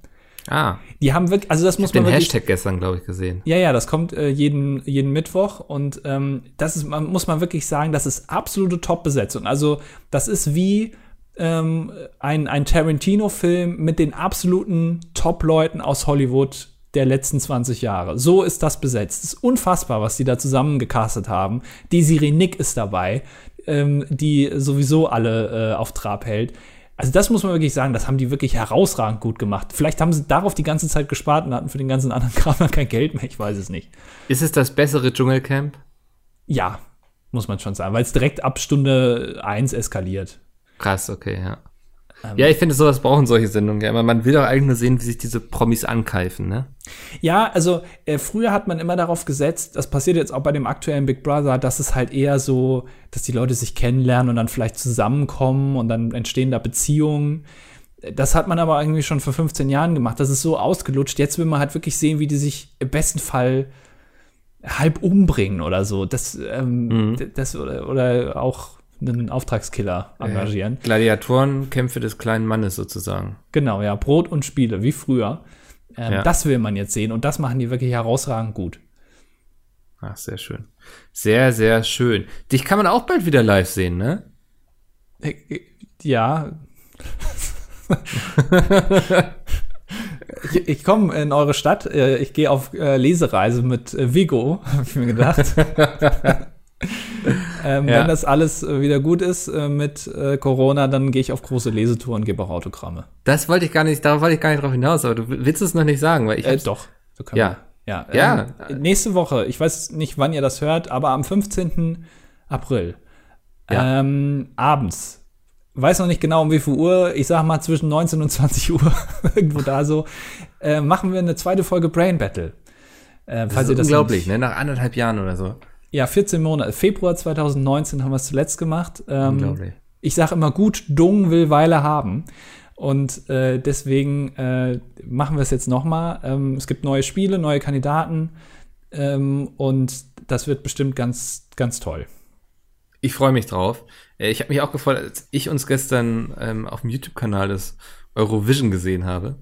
Ah, Die haben wirklich, also das muss den man wirklich, Hashtag gestern, glaube ich, gesehen. Ja, ja, das kommt äh, jeden, jeden Mittwoch und ähm, das ist, man, muss man wirklich sagen, das ist absolute Top-Besetzung. Also, das ist wie ähm, ein, ein Tarantino-Film mit den absoluten Top-Leuten aus Hollywood der letzten 20 Jahre. So ist das besetzt. Es ist unfassbar, was die da zusammengecastet haben. Desiree Nick ist dabei, ähm, die sowieso alle äh, auf Trab hält. Also das muss man wirklich sagen, das haben die wirklich herausragend gut gemacht. Vielleicht haben sie darauf die ganze Zeit gespart und hatten für den ganzen anderen [LAUGHS] Kram dann kein Geld mehr, ich weiß es nicht. Ist es das bessere Dschungelcamp? Ja, muss man schon sagen, weil es direkt ab Stunde 1 eskaliert. Krass, okay, ja. Ja, ich finde, sowas brauchen solche Sendungen ja. Man will doch eigentlich nur sehen, wie sich diese Promis ankeifen, ne? Ja, also äh, früher hat man immer darauf gesetzt, das passiert jetzt auch bei dem aktuellen Big Brother, dass es halt eher so, dass die Leute sich kennenlernen und dann vielleicht zusammenkommen und dann entstehen da Beziehungen. Das hat man aber irgendwie schon vor 15 Jahren gemacht. Das ist so ausgelutscht. Jetzt will man halt wirklich sehen, wie die sich im besten Fall halb umbringen oder so. Das, ähm, d- das oder, oder auch einen Auftragskiller engagieren. Äh, Gladiatorenkämpfe des kleinen Mannes sozusagen. Genau, ja, Brot und Spiele, wie früher. Ähm, Ja. Das will man jetzt sehen und das machen die wirklich herausragend gut. Ach, sehr schön. Sehr, sehr schön. Dich kann man auch bald wieder live sehen, ne? Äh, äh, Ja. [LAUGHS] ich ich komme in eure Stadt, äh, ich gehe auf äh, Lesereise mit äh, Vigo, habe ich mir gedacht. [LAUGHS] ähm, Ja. Wenn das alles äh, wieder gut ist äh, mit äh, Corona, dann gehe ich auf große Lesetouren und gebe auch Autogramme. Das wollte ich gar nicht, darauf wollte ich gar nicht drauf hinaus, aber du willst es noch nicht sagen, weil ich Äh, doch. Ja. Ja. Ja. Ähm, nächste Woche, ich weiß nicht, wann ihr das hört, aber am 15. April, Ja. ähm, abends, weiß noch nicht genau um wie viel Uhr, ich sag mal zwischen 19 und 20 Uhr, [LAUGHS] irgendwo da so, äh, machen wir eine zweite Folge Brain Battle. Äh, das ist unglaublich, nicht- ne? Nach anderthalb Jahren oder so. Ja, 14 Monate. Februar 2019 haben wir es zuletzt gemacht. Ähm, Unglaublich. ich sage immer gut, Dung will Weile haben. Und äh, deswegen äh, machen wir es jetzt nochmal. Ähm, es gibt neue Spiele, neue Kandidaten. Ähm, und das wird bestimmt ganz, ganz toll. Ich freue mich drauf. Äh, Ich habe mich auch gefreut, als ich uns gestern ähm, auf dem YouTube-Kanal des Eurovision gesehen habe.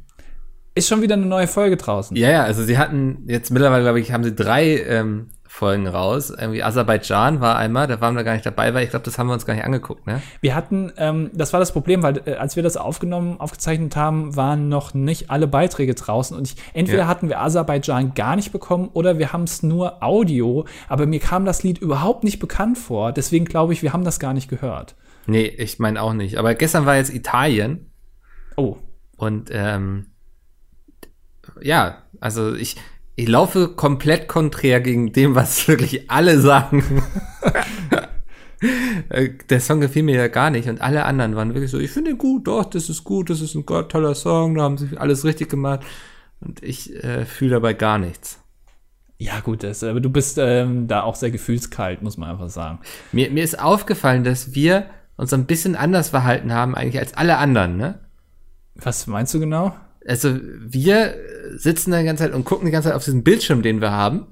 Ist schon wieder eine neue Folge draußen. Ja, ja, also sie hatten jetzt mittlerweile, glaube ich, haben sie drei ähm, Folgen raus. Irgendwie Aserbaidschan war einmal, da waren wir gar nicht dabei, weil ich glaube, das haben wir uns gar nicht angeguckt, ne? Wir hatten, ähm, das war das Problem, weil äh, als wir das aufgenommen, aufgezeichnet haben, waren noch nicht alle Beiträge draußen. Und ich, entweder Ja. hatten wir Aserbaidschan gar nicht bekommen oder wir haben es nur Audio. Aber mir kam das Lied überhaupt nicht bekannt vor. Deswegen glaube ich, wir haben das gar nicht gehört. Nee, ich meine auch nicht. Aber gestern war jetzt Italien Oh, und ähm, ja, also ich, ich laufe komplett konträr gegen dem, was [LAUGHS] wirklich alle sagen. Äh, Der Song gefiel mir ja gar nicht und alle anderen waren wirklich so, ich finde ihn gut, doch, das ist gut, das ist ein toller Song, da haben sie alles richtig gemacht und ich äh, fühle dabei gar nichts. ja gut, das, aber du bist ähm, da auch sehr gefühlskalt, muss man einfach sagen. Mir, mir ist aufgefallen, dass wir uns ein bisschen anders verhalten haben eigentlich als alle anderen, ne? Was meinst du genau? Also wir sitzen da die ganze Zeit und gucken die ganze Zeit auf diesen Bildschirm, den wir haben,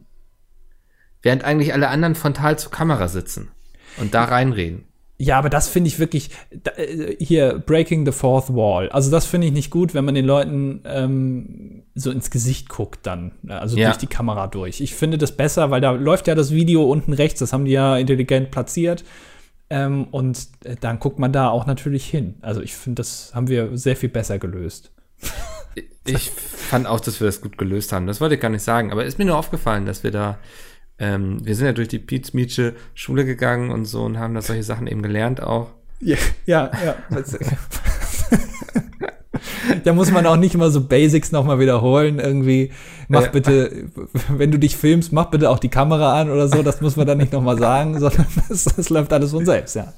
während eigentlich alle anderen frontal zur Kamera sitzen und da reinreden. Ja, aber das finde ich wirklich da, äh, hier Breaking the Fourth Wall. Also das finde ich nicht gut, wenn man den Leuten ähm, so ins Gesicht guckt dann, also Ja. durch die Kamera durch. Ich finde das besser, weil da läuft ja das Video unten rechts, das haben die ja intelligent platziert. Ähm, und äh, dann guckt man da auch natürlich hin. Also ich finde, das haben wir sehr viel besser gelöst. [LAUGHS] Ich fand auch, dass wir das gut gelöst haben. Das wollte ich gar nicht sagen, aber ist mir nur aufgefallen, dass wir da, ähm, wir sind ja durch die Pietz Mietsche Schule gegangen und so und haben da solche Sachen eben gelernt auch. Ja, ja. ja. da muss man auch nicht immer so Basics nochmal wiederholen. Irgendwie, mach bitte, wenn du dich filmst, mach bitte auch die Kamera an oder so. Das muss man dann nicht nochmal sagen, [LAUGHS] sondern das, das läuft alles von selbst, ja.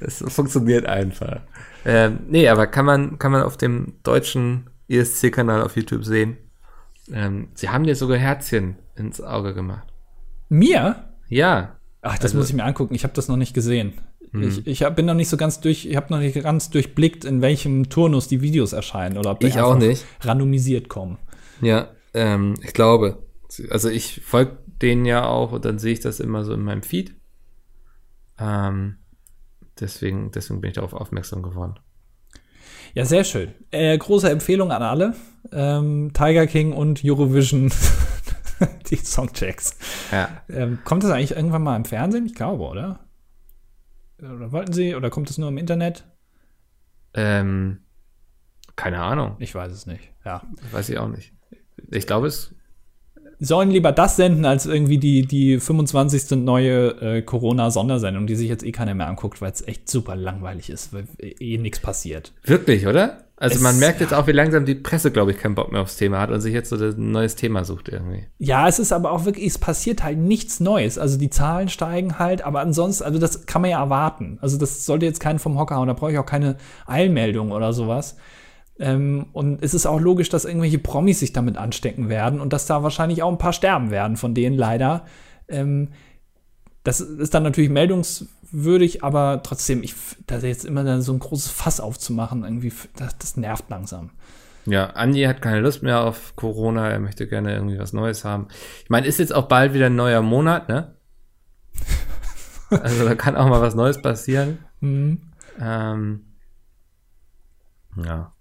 Das funktioniert einfach. Ähm, nee, aber kann man, kann man auf dem deutschen ESC-Kanal auf YouTube sehen. Ähm, sie haben dir sogar Herzchen ins Auge gemacht. Mir? Ja, Ach, das Also- muss ich mir angucken. Ich habe das noch nicht gesehen. Ich, ich hab, bin noch nicht so ganz durch, ich habe noch nicht ganz durchblickt, in welchem Turnus die Videos erscheinen oder ob die Ich auch nicht. randomisiert kommen. Ja, ähm, ich glaube. Also ich folge denen ja auch und dann sehe ich das immer so in meinem Feed. Ähm, deswegen, deswegen bin ich darauf aufmerksam geworden. Ja, sehr schön. Äh, große Empfehlung an alle. Ähm, Tiger King und Eurovision, [LAUGHS] die Songchecks. Ja. Ähm, kommt das eigentlich irgendwann mal im Fernsehen? Ich glaube, oder? Oder wollten Sie? Oder kommt es nur im Internet? Ähm, keine Ahnung. Ich weiß es nicht. Ja. Weiß ich auch nicht. Ich glaube es. Sollen lieber das senden, als irgendwie die, die 25. neue äh, Corona-Sondersendung, die sich jetzt eh keiner mehr anguckt, weil es echt super langweilig ist, weil eh nichts passiert. Wirklich, oder? Also Es- man merkt jetzt auch, wie langsam die Presse, glaube ich, keinen Bock mehr aufs Thema hat und sich jetzt so ein neues Thema sucht irgendwie. Ja, es ist aber auch wirklich, es passiert halt nichts Neues. Also die Zahlen steigen halt, aber ansonsten, also das kann man ja erwarten. Also das sollte jetzt keinen vom Hocker hauen, da brauche ich auch keine Eilmeldung oder sowas. Ähm, und es ist auch logisch, dass irgendwelche Promis sich damit anstecken werden und dass da wahrscheinlich auch ein paar sterben werden, von denen leider. Ähm, das ist dann natürlich meldungswürdig, aber trotzdem, ich, da jetzt immer dann so ein großes Fass aufzumachen, irgendwie, das, das nervt langsam. Ja, Andi hat keine Lust mehr auf Corona, er möchte gerne irgendwie was Neues haben. Ich meine, ist jetzt auch bald wieder ein neuer Monat, ne? Also da kann auch mal was Neues passieren. [LAUGHS] Mhm. Ähm, ja.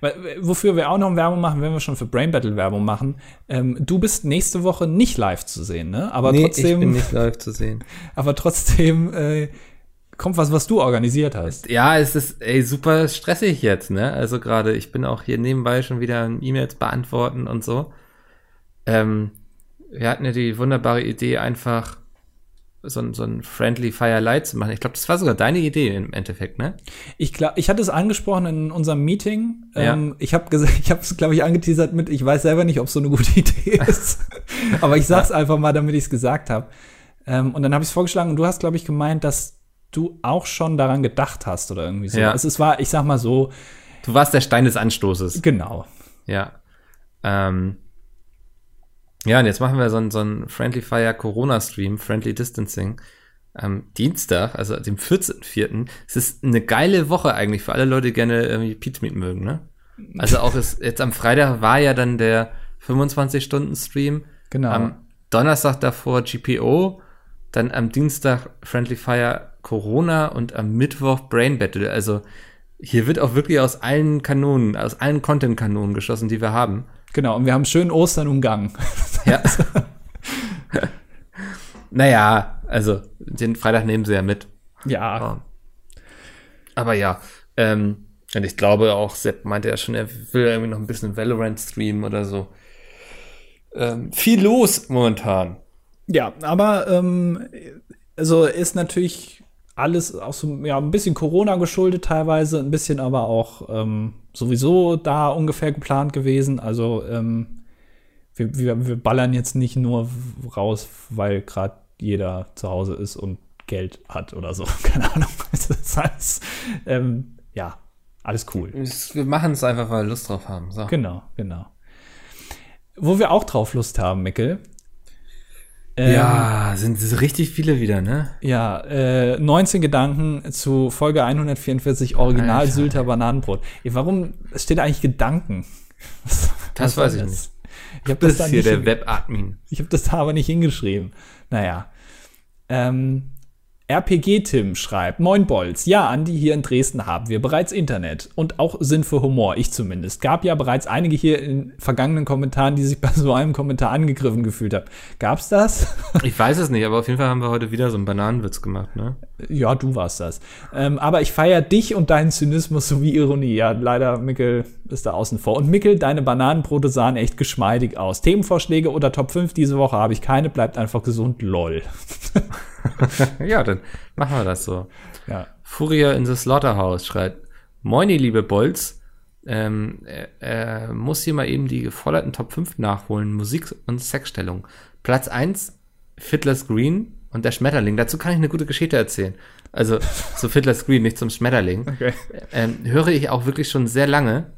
Weil, Wofür wir auch noch Werbung machen, wenn wir schon für Brain Battle Werbung machen. Ähm, du bist nächste Woche nicht live zu sehen, ne? Aber nee, ich trotzdem, bin nicht live zu sehen. [LAUGHS] aber trotzdem äh, kommt was, was du organisiert hast. Ja, es ist ey, super stressig jetzt, ne? Also gerade, ich bin auch hier nebenbei schon wieder an E-Mails beantworten und so. Ähm, wir hatten ja die wunderbare Idee, einfach so, ein- so ein Friendly Firelight zu machen. Ich glaube, das war sogar deine Idee im Endeffekt, ne? Ich, glaub, ich hatte es angesprochen in unserem Meeting. Ja. Ähm, ich habe [LAUGHS] ich habe es, glaube ich, angeteasert mit, ich weiß selber nicht, ob es so eine gute [LAUGHS] Idee ist. [LAUGHS] aber ich sag's einfach mal, damit ich es gesagt habe. Ähm, und dann habe ich es vorgeschlagen und du hast, glaube ich, gemeint, dass du auch schon daran gedacht hast oder irgendwie so. Ja. Also es war, ich sag mal so, Du warst der Stein des Anstoßes. genau. Ja. Ähm, ja, und jetzt machen wir so einen, so einen Friendly Fire Corona Stream, Friendly Distancing. Am Dienstag, also dem 14.04. Es ist eine geile Woche eigentlich für alle Leute, die gerne irgendwie Pizmeat mögen, ne? Also auch ist, [LAUGHS] jetzt am Freitag war ja dann der 25-Stunden-Stream. Genau. Am Donnerstag davor GPO, dann am Dienstag Friendly Fire Corona und am Mittwoch Brain Battle. Also hier wird auch wirklich aus allen Kanonen, aus allen Content-Kanonen geschossen, die wir haben. Genau, und wir haben schön Ostern umgangen. Ja. naja, also den Freitag nehmen sie ja mit. Ja, Aber ja, ähm, und ich glaube auch, Sepp meinte ja schon, er will irgendwie noch ein bisschen Valorant streamen oder so. Ähm, viel los momentan. ja, aber ähm, also ist natürlich alles auch so ja, ein bisschen Corona geschuldet teilweise, ein bisschen aber auch ähm, sowieso da ungefähr geplant gewesen. Also ähm, wir, wir, wir ballern jetzt nicht nur raus, weil gerade jeder zu Hause ist und Geld hat oder so. [LAUGHS] Keine Ahnung. [LAUGHS] Das ist alles, ähm, ja, alles cool. Wir machen es einfach, weil wir Lust drauf haben. So. Genau, genau. Wo wir auch drauf Lust haben, Mickel. Ähm, Ja, sind es richtig viele wieder, ne? Ja, äh, 19 Gedanken zu Folge 144 Original Alter. Sylter Bananenbrot. Ey, warum steht eigentlich Gedanken? [LAUGHS] Was, Das was weiß ich das? Ich habe Das das, da ist hier nicht der Webadmin. ich hab das da aber nicht hingeschrieben. Naja. Ähm, RPG-Tim schreibt, Moin Bolz, ja, Andi, hier in Dresden haben wir bereits Internet und auch Sinn für Humor, ich zumindest. Gab ja bereits einige hier in vergangenen Kommentaren, die sich bei so einem Kommentar angegriffen gefühlt haben. Gab's das? [LAUGHS] Ich weiß es nicht, aber auf jeden Fall haben wir heute wieder so einen Bananenwitz gemacht, ne? Ja, du warst das. Ähm, aber ich feiere dich und deinen Zynismus sowie Ironie. Ja, leider, Mickel ist da außen vor. Und Mickel, deine Bananenbrote sahen echt geschmeidig aus. Themenvorschläge oder Top 5 diese Woche habe ich keine. Bleibt einfach gesund, lol. [LAUGHS] [LAUGHS] ja, dann machen wir das so. Ja. Furia in the Slaughterhouse schreibt, Moini, liebe Bolz, ähm, er, er muss hier mal eben die geforderten Top 5 nachholen, Musik und Sexstellung. Platz 1, Fiddler's Green und der Schmetterling. Dazu kann ich eine gute Geschichte erzählen. Also zu Fiddler's Green, nicht zum Schmetterling. Okay. ähm, höre ich auch wirklich schon sehr lange.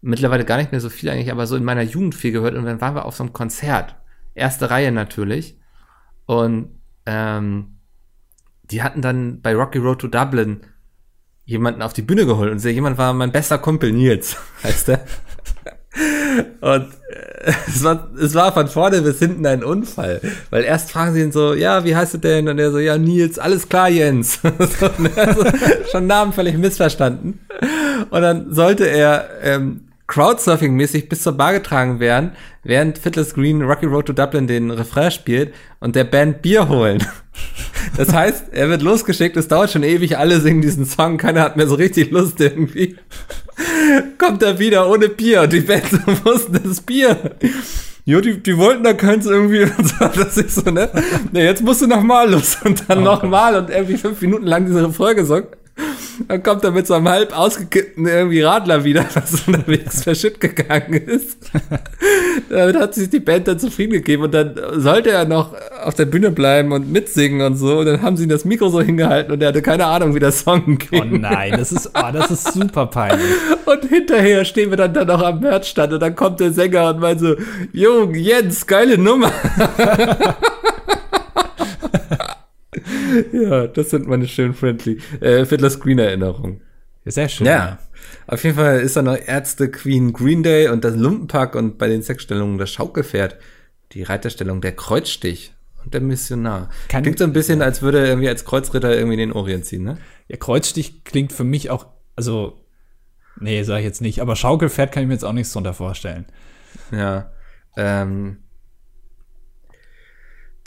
Mittlerweile gar nicht mehr so viel eigentlich, aber so in meiner Jugend viel gehört. Und dann waren wir auf so einem Konzert. Erste Reihe natürlich. Und ähm, die hatten dann bei Rocky Road to Dublin jemanden auf die Bühne geholt und jemand war mein bester Kumpel Nils, [LAUGHS] heißt der. Und äh, es, war, es war von vorne bis hinten ein Unfall. Weil erst fragen sie ihn so, ja, wie heißt du denn? Und er so, ja, Nils, alles klar, Jens. [LAUGHS] so, ne, also, schon Namen völlig missverstanden. Und dann sollte er ähm, Crowdsurfing-mäßig bis zur Bar getragen werden, während Fiddler's Green Rocky Road to Dublin den Refrain spielt und der Band Bier holen. [LAUGHS] Das heißt, er wird losgeschickt, es dauert schon ewig, alle singen diesen Song, keiner hat mehr so richtig Lust irgendwie. [LAUGHS] Kommt er wieder ohne Bier und die Band [LAUGHS] so wussten das Bier. Ja, die, die wollten da keins irgendwie und so, das ist so, ne? Ne, jetzt musst du nochmal los und dann oh, nochmal und irgendwie fünf Minuten lang diese Refrain gesungen. Dann kommt er mit so einem halb ausgekippten irgendwie Radler wieder, [LAUGHS] was unterwegs verschütt gegangen ist. [LAUGHS] Damit hat sich die Band dann zufrieden gegeben und dann sollte er noch auf der Bühne bleiben und mitsingen und so. Und dann haben sie ihm das Mikro so hingehalten und er hatte keine Ahnung, wie der Song ging. Oh nein, das ist, oh, das ist super peinlich. [LAUGHS] Und hinterher stehen wir dann, dann noch am Merchstand und dann kommt der Sänger und meint so, Jung, Jens, geile Nummer. Ja, das sind meine schönen friendly äh, Fiddler Screen Erinnerungen. Sehr schön. Ja. Auf jeden Fall ist da noch Ärzte, Queen, Green Day und das Lumpenpack und bei den Sexstellungen das Schaukelpferd, die Reiterstellung, der Kreuzstich und der Missionar. Kann klingt so ein bisschen, als würde er irgendwie als Kreuzritter irgendwie in den Orient ziehen, ne? Ja, Kreuzstich klingt für mich auch, also, nee, sag ich jetzt nicht, aber Schaukelpferd kann ich mir jetzt auch nichts drunter vorstellen. Ja. Ähm,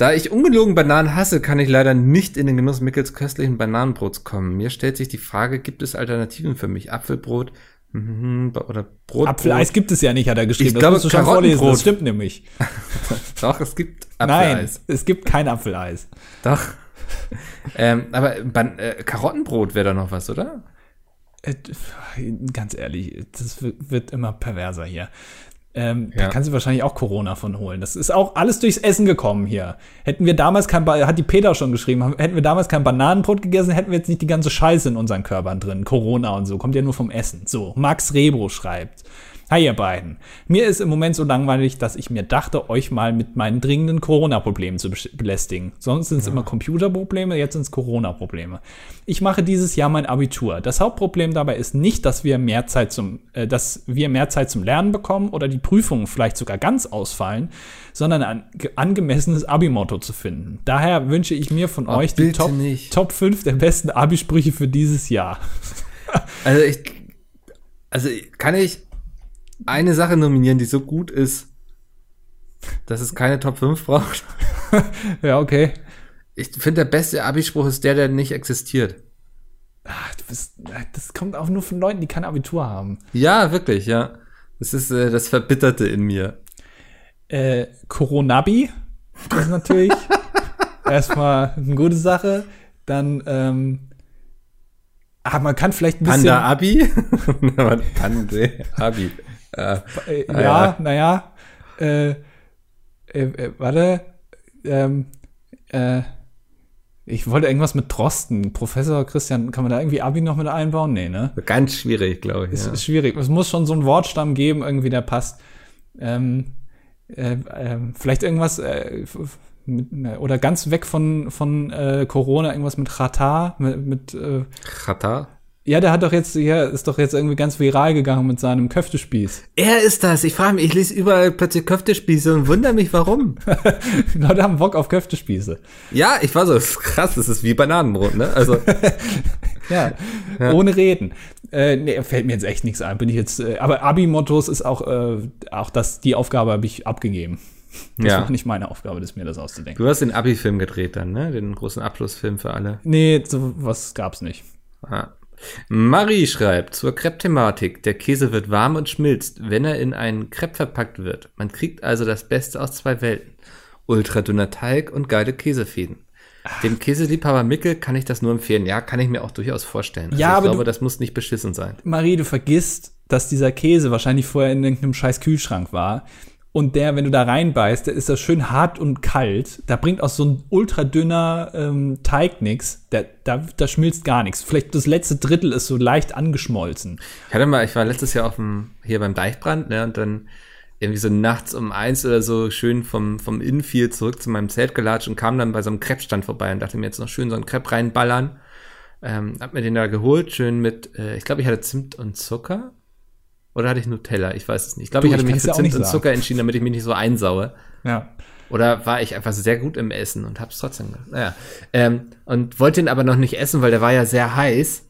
da ich ungelogen Bananen hasse, kann ich leider nicht in den Genuss Mickels köstlichen Bananenbrots kommen. Mir stellt sich die Frage, gibt es Alternativen für mich? Apfelbrot mhm, oder Brot? Apfeleis gibt es ja nicht, hat er geschrieben. Ich das glaube, musst du schon vorlesen, das stimmt nämlich. [LAUGHS] Doch, es gibt Apfeleis. Nein, es gibt kein Apfeleis. Doch. ähm, aber Ban äh, Karottenbrot wäre da noch was, oder? Äh, ganz ehrlich, das wird immer perverser hier. Ähm, ja. Da kannst du wahrscheinlich auch Corona von holen. Das ist auch alles durchs Essen gekommen hier. Hätten wir damals kein, ba hat die Peter schon geschrieben, hätten wir damals kein Bananenbrot gegessen, hätten wir jetzt nicht die ganze Scheiße in unseren Körpern drin. Corona und so, kommt ja nur vom Essen. So, Max Rebro schreibt. Hi ihr beiden. Mir ist im Moment so langweilig, dass ich mir dachte, euch mal mit meinen dringenden Corona-Problemen zu belästigen. Sonst sind es ja. immer Computerprobleme, jetzt sind es Corona-Probleme. Ich mache dieses Jahr mein Abitur. Das Hauptproblem dabei ist nicht, dass wir mehr Zeit zum, äh, dass wir mehr Zeit zum Lernen bekommen oder die Prüfungen vielleicht sogar ganz ausfallen, sondern ein angemessenes Abi-Motto zu finden. Daher wünsche ich mir von oh, euch die Top, Top 5 der besten Abi-Sprüche für dieses Jahr. Also ich, also kann ich eine Sache nominieren, die so gut ist, dass es keine Top 5 braucht. [LAUGHS] ja, okay. Ich finde, der beste Abispruch ist der, der nicht existiert. Ach, bist, das kommt auch nur von Leuten, die kein Abitur haben. Ja, wirklich, ja. Das ist äh, das Verbitterte in mir. Äh, Coronabi ist natürlich [LAUGHS] erstmal eine gute Sache. Dann, ähm, ah, man kann vielleicht ein bisschen. Panda [LAUGHS] Abi? Panda Abi. Äh, äh, ja, ja. naja. Äh, äh, äh, warte. Ähm, äh, ich wollte irgendwas mit Drosten. Professor Christian, kann man da irgendwie Abi noch mit einbauen? Nee, ne? Ganz schwierig, glaube ich. Ist, ja. ist schwierig. Es muss schon so einen Wortstamm geben, irgendwie, der passt. Ähm, äh, äh, vielleicht irgendwas äh, mit, oder ganz weg von, von Corona, irgendwas mit Chata, mit, mit Chata? Ja, der hat doch jetzt, ja, ist doch jetzt irgendwie ganz viral gegangen mit seinem Köftespieß. Er ist das. Ich frage mich, ich lese überall plötzlich Köftespieße und wundere mich, warum. [LAUGHS] Leute haben Bock auf Köftespieße. Ja, ich war so, krass, das ist wie Bananenbrot, ne? Also. [LAUGHS] ja, ja, ohne Reden. Äh, nee, fällt mir jetzt echt nichts ein. Bin ich jetzt, äh, aber Abi-Mottos ist auch, äh, auch das, die Aufgabe habe ich abgegeben. Das ja. war nicht meine Aufgabe, das mir das auszudenken. Du hast den Abi-Film gedreht dann, ne? Den großen Abschlussfilm für alle. Nee, sowas gab's nicht. Ah. Marie schreibt zur Crepe-Thematik. Der Käse wird warm und schmilzt, wenn er in einen Crepe verpackt wird. Man kriegt also das Beste aus zwei Welten. Ultradünner Teig und geile Käsefäden. Dem Käseliebhaber Mickel kann ich das nur empfehlen. Ja, kann ich mir auch durchaus vorstellen. Also ja, ich aber glaube, du, das muss nicht beschissen sein. Marie, du vergisst, dass dieser Käse wahrscheinlich vorher in irgendeinem scheiß Kühlschrank war. Und der, wenn du da reinbeißt, der ist das schön hart und kalt. Da bringt auch so ein ultradünner ähm, Teig nix. Der, da, da schmilzt gar nichts. Vielleicht das letzte Drittel ist so leicht angeschmolzen. Ich hatte mal, ich war letztes Jahr auf dem, hier beim Deichbrand, ne, und dann irgendwie so nachts um eins oder so schön vom, vom Infield zurück zu meinem Zelt gelatscht und kam dann bei so einem Crepe-Stand vorbei und dachte mir jetzt noch schön so einen Crepe reinballern. Ähm, hab mir den da geholt, schön mit, äh, ich glaube, ich hatte Zimt und Zucker. Oder hatte ich Nutella? Ich weiß es nicht. Ich glaube, ich hatte ich mich für auch Zimt und. Zucker entschieden, damit ich mich nicht so einsaue. Ja. Oder war ich einfach sehr gut im Essen und hab's trotzdem gemacht. Naja. Ähm, und wollte ihn aber noch nicht essen, weil der war ja sehr heiß.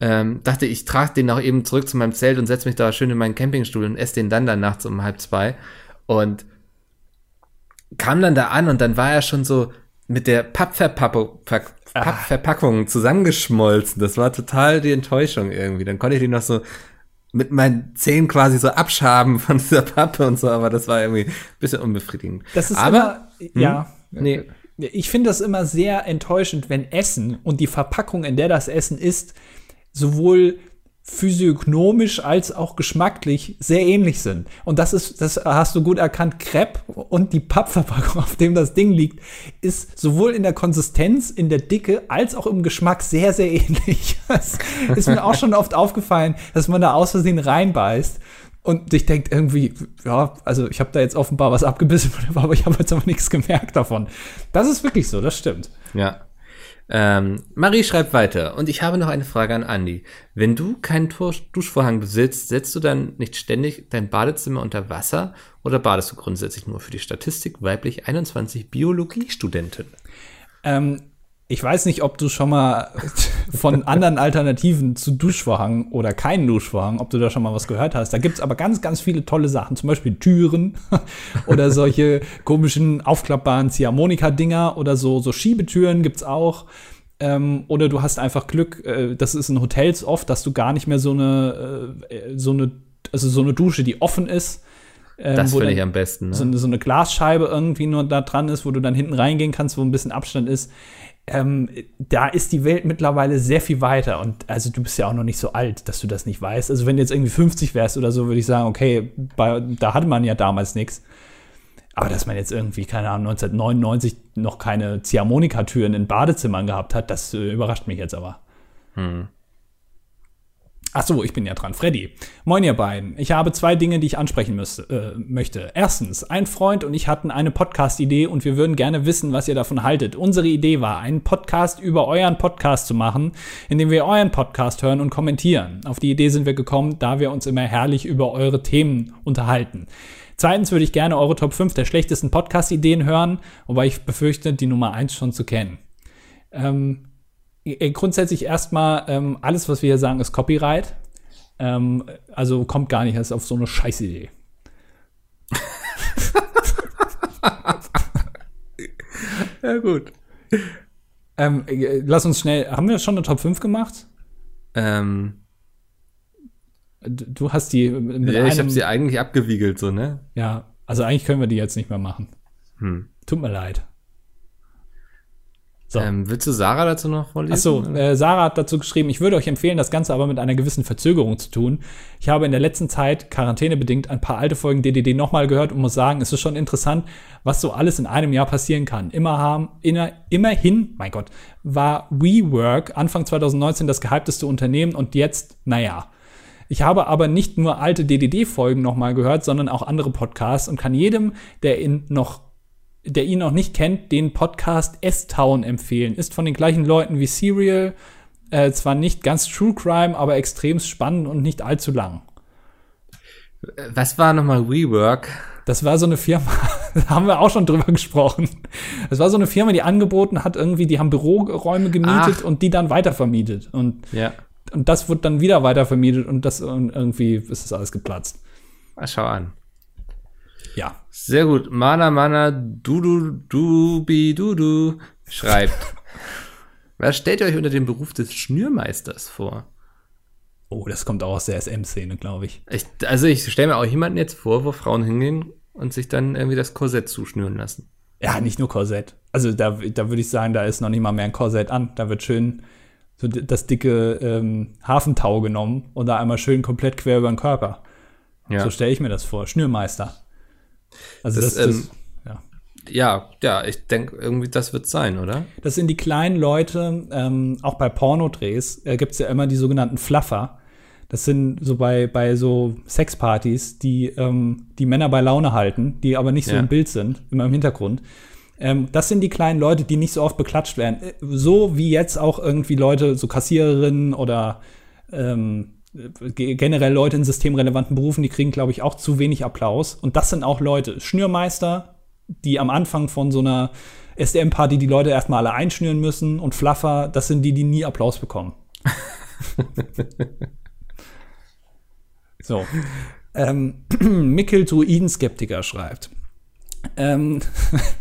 Ähm, dachte, ich trage den noch eben zurück zu meinem Zelt und setze mich da schön in meinen Campingstuhl und esse den dann dann nachts um halb zwei. Und kam dann da an und dann war er schon so mit der Pappverpackung, Pack, Pappverpackung zusammengeschmolzen. Das war total die Enttäuschung irgendwie. Dann konnte ich den noch so mit meinen Zähnen quasi so abschaben von dieser Pappe und so, aber das war irgendwie ein bisschen unbefriedigend. Das ist aber, immer, ja. nee, Ich finde das immer sehr enttäuschend, wenn Essen und die Verpackung, in der das Essen ist, sowohl physiognomisch als auch geschmacklich sehr ähnlich sind. Und das ist, das hast du gut erkannt, Crepe und die Pappverpackung, [LAUGHS] auf dem das Ding liegt, ist sowohl in der Konsistenz, in der Dicke, als auch im Geschmack sehr, sehr [LAUGHS] ähnlich. Das ist mir auch schon oft aufgefallen, dass man da aus Versehen reinbeißt und sich denkt irgendwie, ja, also ich habe da jetzt offenbar was abgebissen, [LAUGHS] aber ich habe jetzt aber nichts gemerkt davon. Das ist wirklich so, das stimmt. Ja. Ähm, Marie schreibt weiter. Und ich habe noch eine Frage an Andi. Wenn du keinen Duschvorhang besitzt, setzt du dann nicht ständig dein Badezimmer unter Wasser oder badest du grundsätzlich nur für die Statistik weiblich 21 Biologiestudentin? Ähm, ich weiß nicht, ob du schon mal von [LAUGHS] anderen Alternativen zu Duschvorhang oder keinen Duschvorhang, ob du da schon mal was gehört hast. Da gibt's aber ganz, ganz viele tolle Sachen. Zum Beispiel Türen [LAUGHS] oder solche komischen aufklappbaren Ziehharmonika-Dinger oder so, so Schiebetüren gibt's auch. Ähm, oder du hast einfach Glück, äh, das ist in Hotels oft, dass du gar nicht mehr so eine, äh, so eine, also so eine Dusche, die offen ist. ähm, Das finde ich am besten. Ne? so, so eine Glasscheibe irgendwie nur da dran ist, wo du dann hinten reingehen kannst, wo ein bisschen Abstand ist. Ähm, da ist die Welt mittlerweile sehr viel weiter. Und also du bist ja auch noch nicht so alt, dass du das nicht weißt. Also wenn du jetzt irgendwie 50 wärst oder so, würde ich sagen, okay, bei, da hatte man ja damals nichts. Aber dass man jetzt irgendwie, keine Ahnung, 1999 noch keine Ziehharmonikatüren in Badezimmern gehabt hat, das äh, überrascht mich jetzt aber. Ach so, ich bin ja dran. Freddy. Moin, ihr beiden. Ich habe zwei Dinge, die ich ansprechen müsste, äh, möchte. Erstens, ein Freund und ich hatten eine Podcast-Idee und wir würden gerne wissen, was ihr davon haltet. Unsere Idee war, einen Podcast über euren Podcast zu machen, in dem wir euren Podcast hören und kommentieren. Auf die Idee sind wir gekommen, da wir uns immer herrlich über eure Themen unterhalten. Zweitens würde ich gerne eure Top 5 der schlechtesten Podcast-Ideen hören, wobei ich befürchte, die Nummer 1 schon zu kennen. Ähm, äh, grundsätzlich erstmal, ähm, alles, was wir hier sagen, ist Copyright. Ähm, also kommt gar nicht erst auf so eine Scheißidee. [LAUGHS] ja, gut. Ähm, äh, lass uns schnell, haben wir schon eine Top 5 gemacht? Ähm, Du hast die ja, ich habe sie eigentlich abgewiegelt, so, ne? ja, also eigentlich können wir die jetzt nicht mehr machen. Hm. Tut mir leid. So. Ähm, willst du Sarah dazu noch vorlesen? Ach so, oder? äh, Sarah hat dazu geschrieben, ich würde euch empfehlen, das Ganze aber mit einer gewissen Verzögerung zu tun. Ich habe in der letzten Zeit, quarantänebedingt, ein paar alte Folgen DDD nochmal gehört und muss sagen, es ist schon interessant, was so alles in einem Jahr passieren kann. Immer haben, inner, immerhin, mein Gott, war WeWork Anfang 2019 das gehypteste Unternehmen und jetzt, naja. Ich habe aber nicht nur alte DDD-Folgen nochmal gehört, sondern auch andere Podcasts und kann jedem, der ihn noch der ihn noch nicht kennt, den Podcast S-Town empfehlen. Ist von den gleichen Leuten wie Serial. Äh, zwar nicht ganz True Crime, aber extrem spannend und nicht allzu lang. Was war nochmal WeWork? Das war so eine Firma, [LAUGHS] da haben wir auch schon drüber gesprochen. Das war so eine Firma, die angeboten hat, irgendwie, die haben Büroräume gemietet Ach. und die dann weitervermietet. Und, Ja. und das wird dann wieder weitervermietet und das und irgendwie ist das alles geplatzt. Ah, schau an. Ja. Sehr gut. Mana Mana Dudu Dubi Dudu schreibt. [LAUGHS] Was stellt ihr euch unter dem Beruf des Schnürmeisters vor? Oh, das kommt auch aus der SM-Szene, glaube ich. Ich, also ich stelle mir auch jemanden jetzt vor, wo Frauen hingehen und sich dann irgendwie das Korsett zuschnüren lassen. Ja, nicht nur Korsett. Also da, da würde ich sagen, da ist noch nicht mal mehr ein Korsett an. Da wird schön so das dicke ähm, Hafentau genommen und da einmal schön komplett quer über den Körper. Ja. So stelle ich mir das vor. Schnürmeister. Also das, Das, das, ähm, ja. Ja, ja, ich denke irgendwie, das wird sein, oder? das sind die kleinen Leute, ähm, auch bei Pornodrehs äh, gibt es ja immer die sogenannten Fluffer. Das sind so bei, bei so Sexpartys, die ähm, die Männer bei Laune halten, die aber nicht so Ja. im Bild sind, immer im Hintergrund. Ähm, das sind die kleinen Leute, die nicht so oft beklatscht werden. Äh, So wie jetzt auch irgendwie Leute, so Kassiererinnen oder ähm, generell Leute in systemrelevanten Berufen, die kriegen, glaube ich, auch zu wenig Applaus. Und das sind auch Leute, Schnürmeister, die am Anfang von so einer SDM-Party die Leute erstmal alle einschnüren müssen und Fluffer, das sind die, die nie Applaus bekommen. [LAUGHS] so. Ähm, [CLEARS THROAT] Mikkel Druiden-Skeptiker schreibt. Ähm,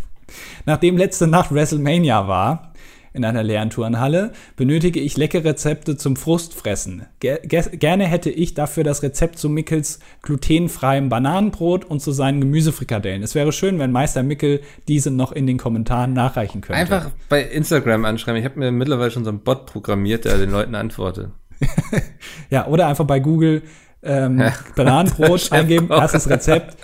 [LAUGHS] nachdem letzte Nacht WrestleMania war, in einer leeren Turnhalle, benötige ich leckere Rezepte zum Frustfressen. Ger ger gerne hätte ich dafür das Rezept zu Mickels glutenfreiem Bananenbrot und zu seinen Gemüsefrikadellen. Es wäre schön, wenn Meister Mickel diese noch in den Kommentaren nachreichen könnte. Einfach bei Instagram anschreiben. Ich habe mir mittlerweile schon so einen Bot programmiert, der den Leuten antwortet. [LAUGHS] Ja, oder einfach bei Google ähm, Bananenbrot [LAUGHS] Chef eingeben, erstes Rezept,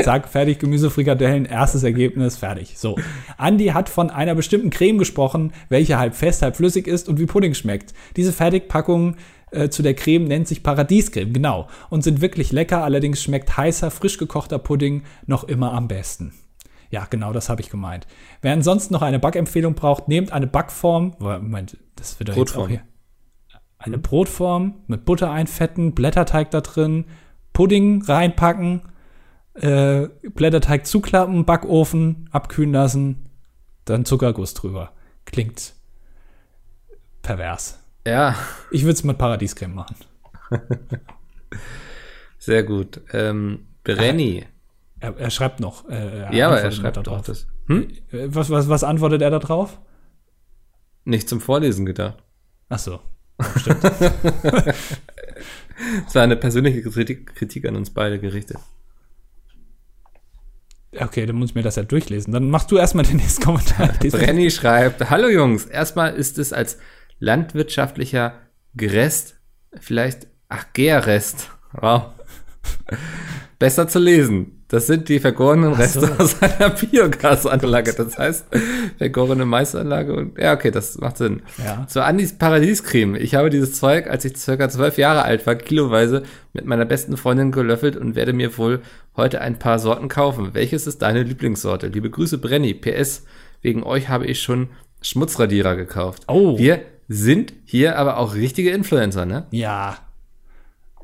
zack, fertig, Gemüsefrikadellen, erstes Ergebnis, fertig. So. Andi hat von einer bestimmten Creme gesprochen, welche halb fest, halb flüssig ist und wie Pudding schmeckt. Diese Fertigpackung äh, zu der Creme nennt sich Paradiescreme, genau. Und sind wirklich lecker, allerdings schmeckt heißer, frisch gekochter Pudding noch immer am besten. Ja, genau, das habe ich gemeint. Wer ansonsten noch eine Backempfehlung braucht, nehmt eine Backform. Moment, das wird doch jetzt auch Brotform. hier. Eine Brotform mit Butter einfetten, Blätterteig da drin, Pudding reinpacken, äh, Blätterteig zuklappen, Backofen, abkühlen lassen, dann Zuckerguss drüber. Klingt pervers. Ja, Ich würde es mit Paradiescreme machen. [LAUGHS] sehr gut. Ähm, Brenny. Er, er schreibt noch. Äh, er ja, aber er schreibt noch auch darauf. das. Hm? Äh, Was, was, was antwortet er da drauf? Nicht zum Vorlesen gedacht. Ach so. [LAUGHS] Es war eine persönliche Kritik, Kritik an uns beide gerichtet. Okay, dann muss ich mir das ja durchlesen. Dann machst du erstmal den nächsten Kommentar. [LAUGHS] Brenny schreibt, hallo Jungs, erstmal ist es als landwirtschaftlicher Gerest, vielleicht, ach, Gärrest, wow, besser zu lesen. Das sind die vergorenen Reste so. aus einer Biogasanlage. Das heißt, vergorene Maisanlage und, ja, okay, das macht Sinn. Ja. So, Andis Paradiescreme. Ich habe dieses Zeug, als ich circa zwölf Jahre alt war, kiloweise mit meiner besten Freundin gelöffelt und werde mir wohl heute ein paar Sorten kaufen. Welches ist deine Lieblingssorte? Liebe Grüße, Brenny. PS, wegen euch habe ich schon Schmutzradierer gekauft. Oh. Wir sind hier aber auch richtige Influencer, ne? Ja.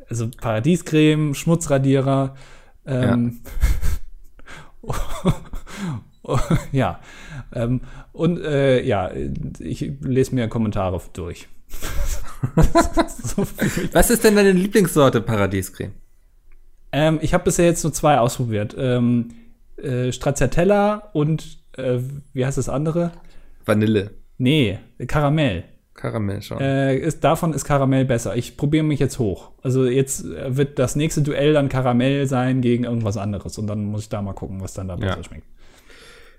Also Paradiescreme, Schmutzradierer. Ähm, [LAUGHS] ja. Ähm, und äh, ja, ich lese mir Kommentare durch. [LAUGHS] so. Was ist denn deine Lieblingssorte Paradiescreme? ähm, ich habe bisher jetzt nur zwei ausprobiert. Ähm, äh, Stracciatella und äh, wie heißt das andere? Vanille. Nee, Karamell. Karamell schon. Äh, ist, davon ist Karamell besser. Ich probiere mich jetzt hoch. Also jetzt wird das nächste Duell dann Karamell sein gegen irgendwas anderes. Und dann muss ich da mal gucken, was dann da besser schmeckt.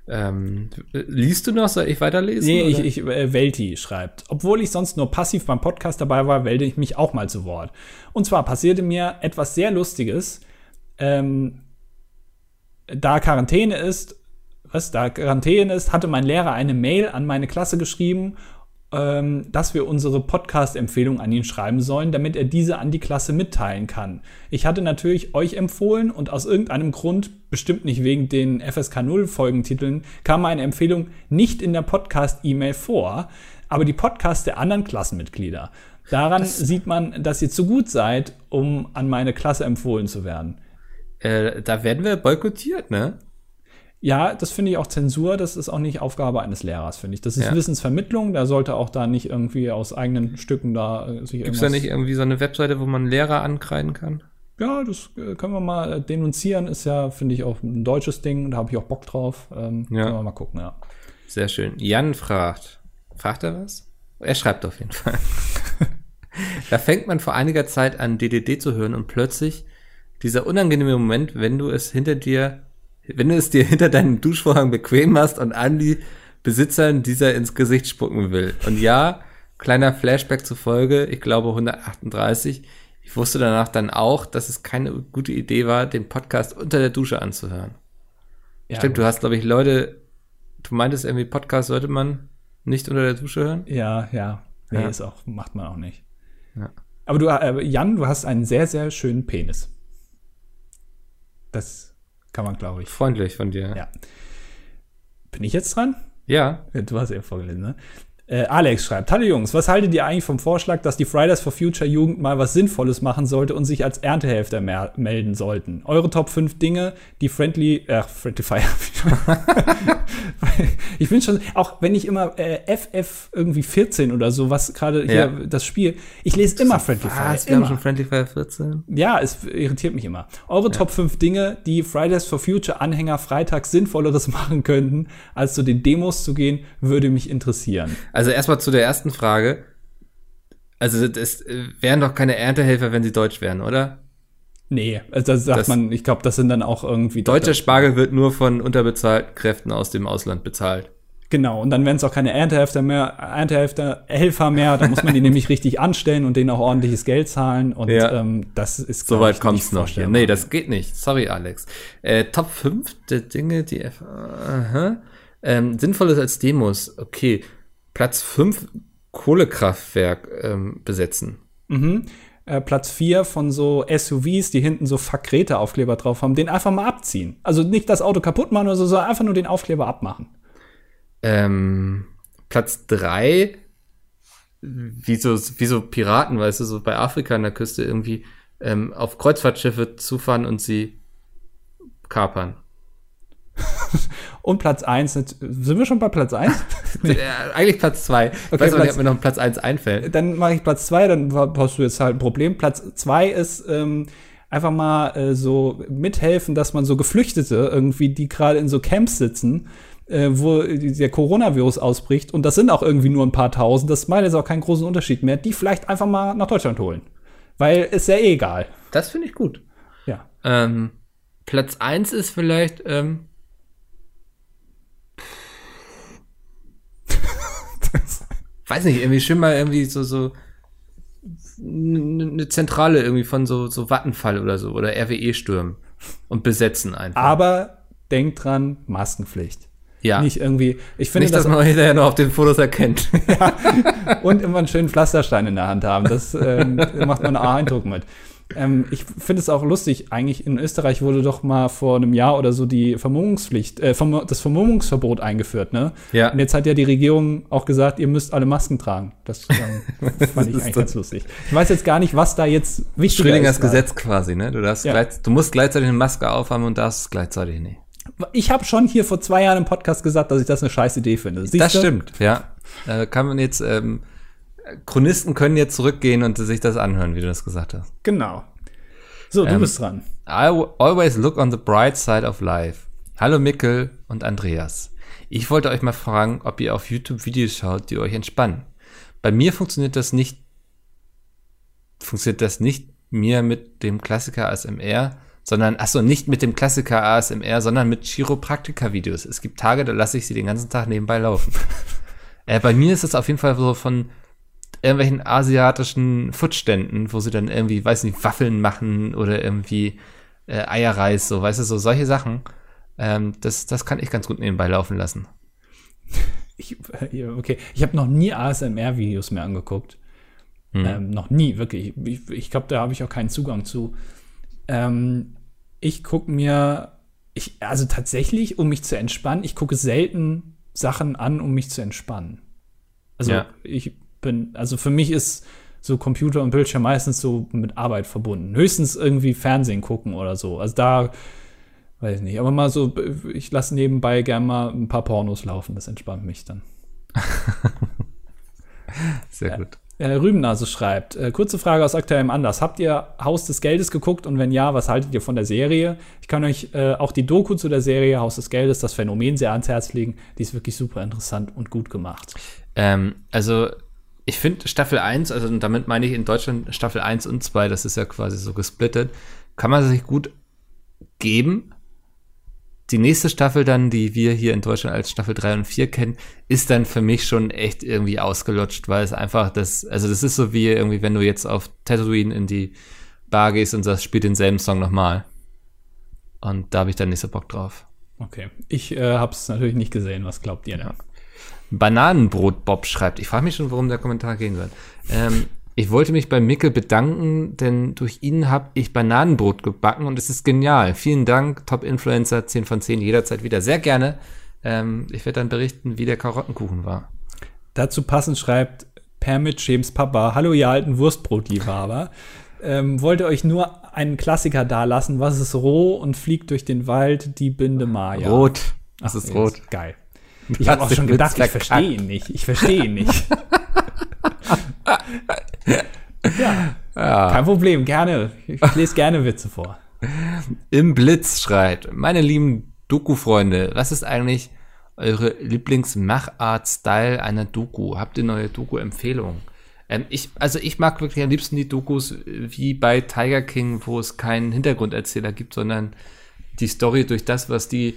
Ähm, liest du noch? Soll ich weiterlesen? Nee, ich, oder? ich äh, Welti schreibt. Obwohl ich sonst nur passiv beim Podcast dabei war, melde ich mich auch mal zu Wort. Und zwar passierte mir etwas sehr Lustiges. Ähm, da Quarantäne ist, was da Quarantäne ist, hatte mein Lehrer eine Mail an meine Klasse geschrieben, dass wir unsere Podcast-Empfehlung an ihn schreiben sollen, damit er diese an die Klasse mitteilen kann. Ich hatte natürlich euch empfohlen und aus irgendeinem Grund, bestimmt nicht wegen den FSK 0 Folgentiteln, kam meine Empfehlung nicht in der Podcast-E-Mail vor, aber die Podcasts der anderen Klassenmitglieder. Daran sieht man, dass ihr zu gut seid, um an meine Klasse empfohlen zu werden. Äh, da werden wir boykottiert, ne? Ja, das finde ich auch Zensur, das ist auch nicht Aufgabe eines Lehrers, finde ich. Das ist Ja. Wissensvermittlung, der sollte auch da nicht irgendwie aus eigenen Stücken da äh, sich Gibt es da nicht irgendwie so eine Webseite, wo man Lehrer ankreiden kann? Ja, das äh, können wir mal äh, denunzieren, ist ja, finde ich, auch ein deutsches Ding, da habe ich auch Bock drauf. Ähm, Ja. Können wir mal gucken, ja. Sehr schön. Jan fragt. Fragt er was? Er schreibt auf jeden Fall. [LAUGHS] da fängt man vor einiger Zeit an, DDD zu hören und plötzlich dieser unangenehme Moment, wenn du es hinter dir, wenn du es dir hinter deinem Duschvorhang bequem machst und Andi Besitzern dieser ins Gesicht spucken will. Und ja, kleiner Flashback zur Folge, ich glaube 138. Ich wusste danach dann auch, dass es keine gute Idee war, den Podcast unter der Dusche anzuhören. ja Stimmt, gut. du hast, glaube ich, Leute, du meintest irgendwie, Podcast sollte man nicht unter der Dusche hören? Ja, ja. Nee, Ja. ist auch, macht man auch nicht. Ja. Aber du, äh, Jan, du hast einen sehr, sehr schönen Penis. Das kann man, glaube ich. Freundlich von dir. Ja. Bin ich jetzt dran? Ja. Du hast eben vorgelesen, ne? Äh, Alex schreibt, Hallo Jungs, was haltet ihr eigentlich vom Vorschlag, dass die Fridays for Future Jugend mal was Sinnvolles machen sollte und sich als Erntehelfer mer- melden sollten? Eure Top 5 Dinge, die Friendly, äh, Friendly Fire. [LAUGHS] ich bin schon, auch wenn ich immer äh, FF irgendwie 14 oder so, was gerade hier Ja. das Spiel, ich lese immer Friendly Fire. Was? Wir haben Immer. schon Friendly Fire 14? Ja, es irritiert mich immer. Eure Top 5 Dinge, die Fridays for Future Anhänger freitags sinnvolleres machen könnten, als zu den Demos zu gehen, würde mich interessieren. Also erstmal zu der ersten Frage. Also es äh, wären doch keine Erntehelfer, wenn sie deutsch wären, oder? Nee, also das sagt Das- man, ich glaube, das sind dann auch irgendwie Deutscher Spargel wird nur von unterbezahlten Kräften aus dem Ausland bezahlt. Genau, und dann wären es auch keine Erntehelfer mehr, Erntehelfer Helfer mehr, da muss man die [LAUGHS] nämlich richtig anstellen und denen auch ordentliches Geld zahlen und Ja. ähm, das ist Soweit kommt's nicht noch. Hier. Nee, das geht nicht. Sorry, Alex. Äh, Top 5 der Dinge, die F aha. Ähm, sinnvoll ist als Demos. Okay. Platz 5 Kohlekraftwerk ähm, besetzen. Mhm. Äh, Platz 4 von so SUVs, die hinten so Fuck Greta-Aufkleber drauf haben, den einfach mal abziehen. Also nicht das Auto kaputt machen oder so, sondern einfach nur den Aufkleber abmachen. Ähm, Platz 3 wie so, wie so Piraten, weißt du, so bei Afrika an der Küste irgendwie ähm, auf Kreuzfahrtschiffe zufahren und sie kapern. [LAUGHS] Und Platz 1, sind wir schon bei Platz 1? Äh, [LAUGHS] [LAUGHS] eigentlich Platz 2. Ich Okay, weiß nicht, Platz- ob mir noch Platz 1 einfällt. dann mache ich Platz 2, dann hast du jetzt halt ein Problem. Platz 2 ist ähm, einfach mal äh, so mithelfen, dass man so Geflüchtete irgendwie, die gerade in so Camps sitzen, äh, wo der Coronavirus ausbricht, und das sind auch irgendwie nur ein paar tausend, das macht jetzt auch keinen großen Unterschied mehr, die vielleicht einfach mal nach Deutschland holen. Weil ist ja eh egal. Das finde ich gut. Ja. Ähm, Platz 1 ist vielleicht, ähm, weiß nicht, irgendwie schön mal irgendwie so, so eine Zentrale irgendwie von so, so Vattenfall oder so oder RWE-Stürmen und besetzen einfach. Aber denkt dran, Maskenpflicht. ja. Nicht irgendwie, ich finde Nicht, das dass man hinterher noch auf den Fotos erkennt. [LAUGHS] und immer einen schönen Pflasterstein in der Hand haben. Das ähm, macht man einen Eindruck mit. Ähm, ich finde es auch lustig, eigentlich in Österreich wurde doch mal vor einem Jahr oder so die Vermummungspflicht, äh, das Vermummungsverbot eingeführt, ne? Ja. Und jetzt hat ja die Regierung auch gesagt, ihr müsst alle Masken tragen. Das ähm, [LAUGHS] fand ich eigentlich ganz lustig. Ich weiß jetzt gar nicht, was da jetzt wichtig Schrödingers ist. Gesetz quasi, ne? Du, darfst Ja. gleich, du musst gleichzeitig eine Maske aufhaben und darfst gleichzeitig nicht. Ich habe schon hier vor zwei Jahren im Podcast gesagt, dass ich das eine scheiß Idee finde. Das Siehste? stimmt, ja. Da kann man jetzt, ähm, Chronisten können jetzt zurückgehen und sich das anhören, wie du das gesagt hast. Genau. So, du Ähm, bist dran. I always look on the bright side of life. Hallo Mikkel und Andreas. Ich wollte euch mal fragen, ob ihr auf YouTube Videos schaut, die euch entspannen. Bei mir funktioniert das nicht, funktioniert das nicht mir mit dem Klassiker ASMR, sondern, achso, nicht mit dem Klassiker ASMR, sondern mit Chiropraktika-Videos. Es gibt Tage, da lasse ich sie den ganzen Tag nebenbei laufen. [LAUGHS] äh, bei mir ist es auf jeden Fall so von irgendwelchen asiatischen Foodständen, wo sie dann irgendwie, weiß nicht, Waffeln machen oder irgendwie äh, Eierreis, so, weißt du, so solche Sachen. Ähm, das, das kann ich ganz gut nebenbei laufen lassen. [LAUGHS] Ich, okay, ich habe noch nie ASMR-Videos mehr angeguckt. Ähm, noch nie, wirklich. Ich, ich glaube, da habe ich auch keinen Zugang zu. Ähm, ich gucke mir, ich, also tatsächlich, um mich zu entspannen, ich gucke selten Sachen an, um mich zu entspannen. Also Ja. ich bin, also für mich ist so Computer und Bildschirm meistens so mit Arbeit verbunden. Höchstens irgendwie Fernsehen gucken oder so. Also da, weiß ich nicht, aber mal so, ich lasse nebenbei gerne mal ein paar Pornos laufen, das entspannt mich dann. [LAUGHS] Sehr gut. Äh, Rübennase schreibt, äh, kurze Frage aus aktuellem Anlass. Habt ihr Haus des Geldes geguckt und wenn ja, was haltet ihr von der Serie? Ich kann euch äh, auch die Doku zu der Serie Haus des Geldes, das Phänomen, sehr ans Herz legen. Die ist wirklich super interessant und gut gemacht. Ähm, also, ich finde Staffel 1, also damit meine ich in Deutschland Staffel 1 und 2, das ist ja quasi so gesplittet, kann man sich gut geben. Die nächste Staffel dann, die wir hier in Deutschland als Staffel 3 und 4 kennen, ist dann für mich schon echt irgendwie ausgelutscht, weil es einfach das, also das ist so wie irgendwie, wenn du jetzt auf Tatooine in die Bar gehst und sagst, spiel denselben Song nochmal. Und da habe ich dann nicht so Bock drauf. Okay. Ich äh, habe es natürlich nicht gesehen. Was glaubt ihr denn? Bananenbrot Bob schreibt. Ich frage mich schon, worum der Kommentar gehen wird. Ähm, Ich wollte mich bei Mickel bedanken, denn durch ihn habe ich Bananenbrot gebacken und es ist genial. Vielen Dank, Top Influencer, 10 von 10, jederzeit wieder. Sehr gerne. Ähm, ich werde dann berichten, wie der Karottenkuchen war. Dazu passend schreibt Permit James Papa, hallo ihr alten Wurstbrotliebhaber. Ähm, wollte euch nur einen Klassiker dalassen. Was ist roh und fliegt durch den Wald? Die Binde Maya. Rot. Das ist Ach, rot. Geil. Ich habe auch schon gedacht, ich verstehe ihn nicht. Ich verstehe ihn nicht. ja, Ja. kein Problem, gerne. Ich lese gerne Witze vor. Im Blitz schreibt, meine lieben Doku-Freunde, was ist eigentlich eure Lieblingsmachart-Style einer Doku? Habt ihr neue Doku-Empfehlungen? Ähm, ich, also ich mag wirklich am liebsten die Dokus wie bei Tiger King, wo es keinen Hintergrunderzähler gibt, sondern die Story durch das, was die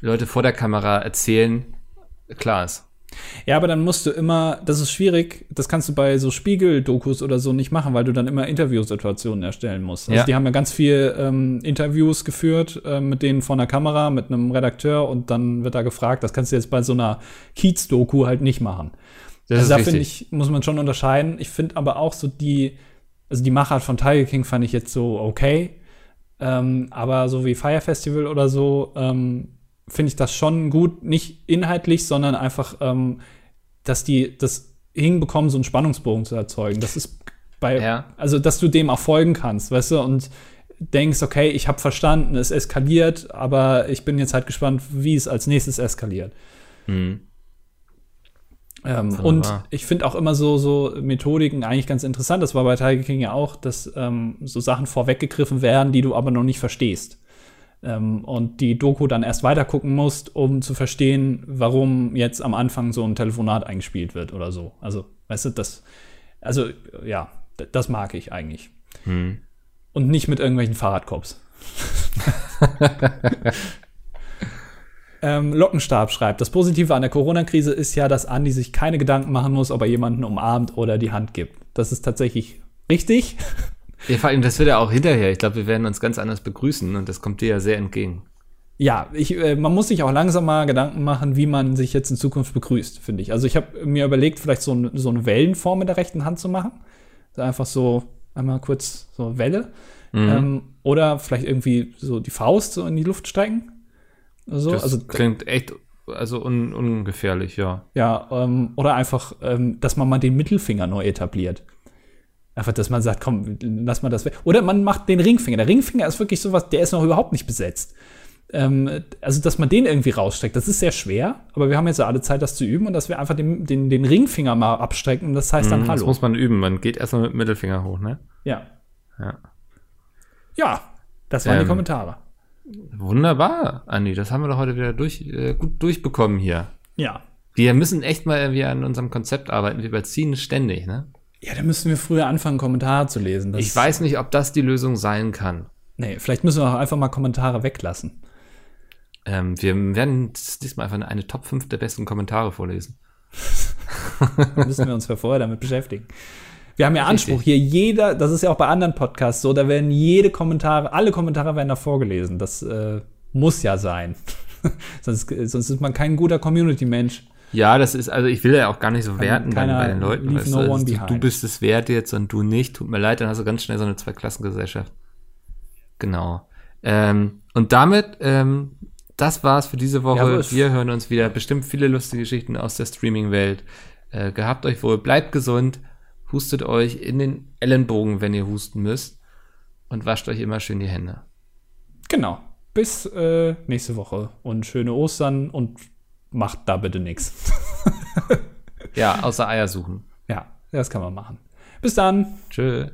Leute vor der Kamera erzählen, klar ist. Ja, aber dann musst du immer, das ist schwierig, das kannst du bei so Spiegel-Dokus oder so nicht machen, weil du dann immer Interviewsituationen erstellen musst. Also Ja. die haben ja ganz viel ähm, Interviews geführt äh, mit denen vor einer Kamera, mit einem Redakteur und dann wird da gefragt, das kannst du jetzt bei so einer Kiez-Doku halt nicht machen. Das also da finde ich, muss man schon unterscheiden. Ich finde aber auch so die, also die Machart von Tiger King fand ich jetzt so okay. Ähm, aber so wie Fire Festival oder so, ähm, finde ich das schon gut. Nicht inhaltlich, sondern einfach, ähm, dass die das hinbekommen, so einen Spannungsbogen zu erzeugen. Das ist bei, Ja. also dass du dem auch folgen kannst, weißt du, und denkst, okay, ich habe verstanden, es eskaliert, aber ich bin jetzt halt gespannt, wie es als nächstes eskaliert. Hm. Ähm, und ich finde auch immer so, so Methodiken eigentlich ganz interessant. Das war bei Tiger King ja auch, dass ähm, so Sachen vorweggegriffen werden, die du aber noch nicht verstehst. Ähm, und die Doku dann erst weiter gucken musst, um zu verstehen, warum jetzt am Anfang so ein Telefonat eingespielt wird oder so. Also, weißt du, das, also ja, das mag ich eigentlich. Hm. Und nicht mit irgendwelchen Fahrradcops. [LAUGHS] ähm, Lockenstab schreibt, das Positive an der Corona-Krise ist ja, dass Andi sich keine Gedanken machen muss, ob er jemanden umarmt oder die Hand gibt. Das ist tatsächlich richtig. Ja, vor allem, das wird ja auch hinterher. Ich glaube, wir werden uns ganz anders begrüßen und das kommt dir ja sehr entgegen. Ja, ich, äh, man muss sich auch langsam mal Gedanken machen, wie man sich jetzt in Zukunft begrüßt, finde ich. Also ich habe mir überlegt, vielleicht so, ein, so eine Wellenform mit der rechten Hand zu machen. Also einfach so einmal kurz so Welle. Mhm. Ähm, oder vielleicht irgendwie so die Faust so in die Luft stecken. So, das also klingt echt also un, ungefährlich, ja. Ja, ähm, oder einfach, ähm, dass man mal den Mittelfinger neu etabliert. Einfach, dass man sagt, komm, lass mal das weg. Oder man macht den Ringfinger. Der Ringfinger ist wirklich sowas, der ist noch überhaupt nicht besetzt. Ähm, also, dass man den irgendwie rausstreckt, das ist sehr schwer, aber wir haben jetzt ja alle Zeit, das zu üben und dass wir einfach den, den, den Ringfinger mal abstrecken und das heißt dann Das Hallo. muss man üben. Man geht erstmal mit dem Mittelfinger hoch, ne? Ja. Ja. Ja, das waren Ähm, die Kommentare. Wunderbar, Andi. Das haben wir doch heute wieder durch, äh, gut durchbekommen hier. Ja. Wir müssen echt mal irgendwie an unserem Konzept arbeiten. Wir überziehen ständig, ne? Ja, da müssen wir früher anfangen, Kommentare zu lesen. Das- Ich weiß nicht, ob das die Lösung sein kann. Nee, vielleicht müssen wir auch einfach mal Kommentare weglassen. Ähm, wir werden diesmal einfach eine, Top 5 der besten Kommentare vorlesen. [LAUGHS] Da müssen wir uns ja vorher damit beschäftigen. Wir haben ja Richtig. Anspruch hier, jeder, das ist ja auch bei anderen Podcasts so, da werden jede Kommentare, alle Kommentare werden da vorgelesen. Das äh, muss ja sein. [LAUGHS] sonst, sonst ist man kein guter Community-Mensch. Ja, das ist, also ich will ja auch gar nicht so werten dann bei den Leuten. Weißt no du, also, du, behind. du bist es wert jetzt und du nicht. Tut mir leid, dann hast du ganz schnell so eine Zweiklassengesellschaft. Genau. Ähm, und damit, ähm, das war's für diese Woche. Jawohl. Wir hören uns wieder. Bestimmt viele lustige Geschichten aus der Streaming-Welt. Äh, gehabt euch wohl, bleibt gesund, hustet euch in den Ellenbogen, wenn ihr husten müsst. Und wascht euch immer schön die Hände. Genau. Bis äh, nächste Woche und schöne Ostern und macht da bitte nichts. Ja, außer Eier suchen. Ja, das kann man machen. Bis dann. Tschö.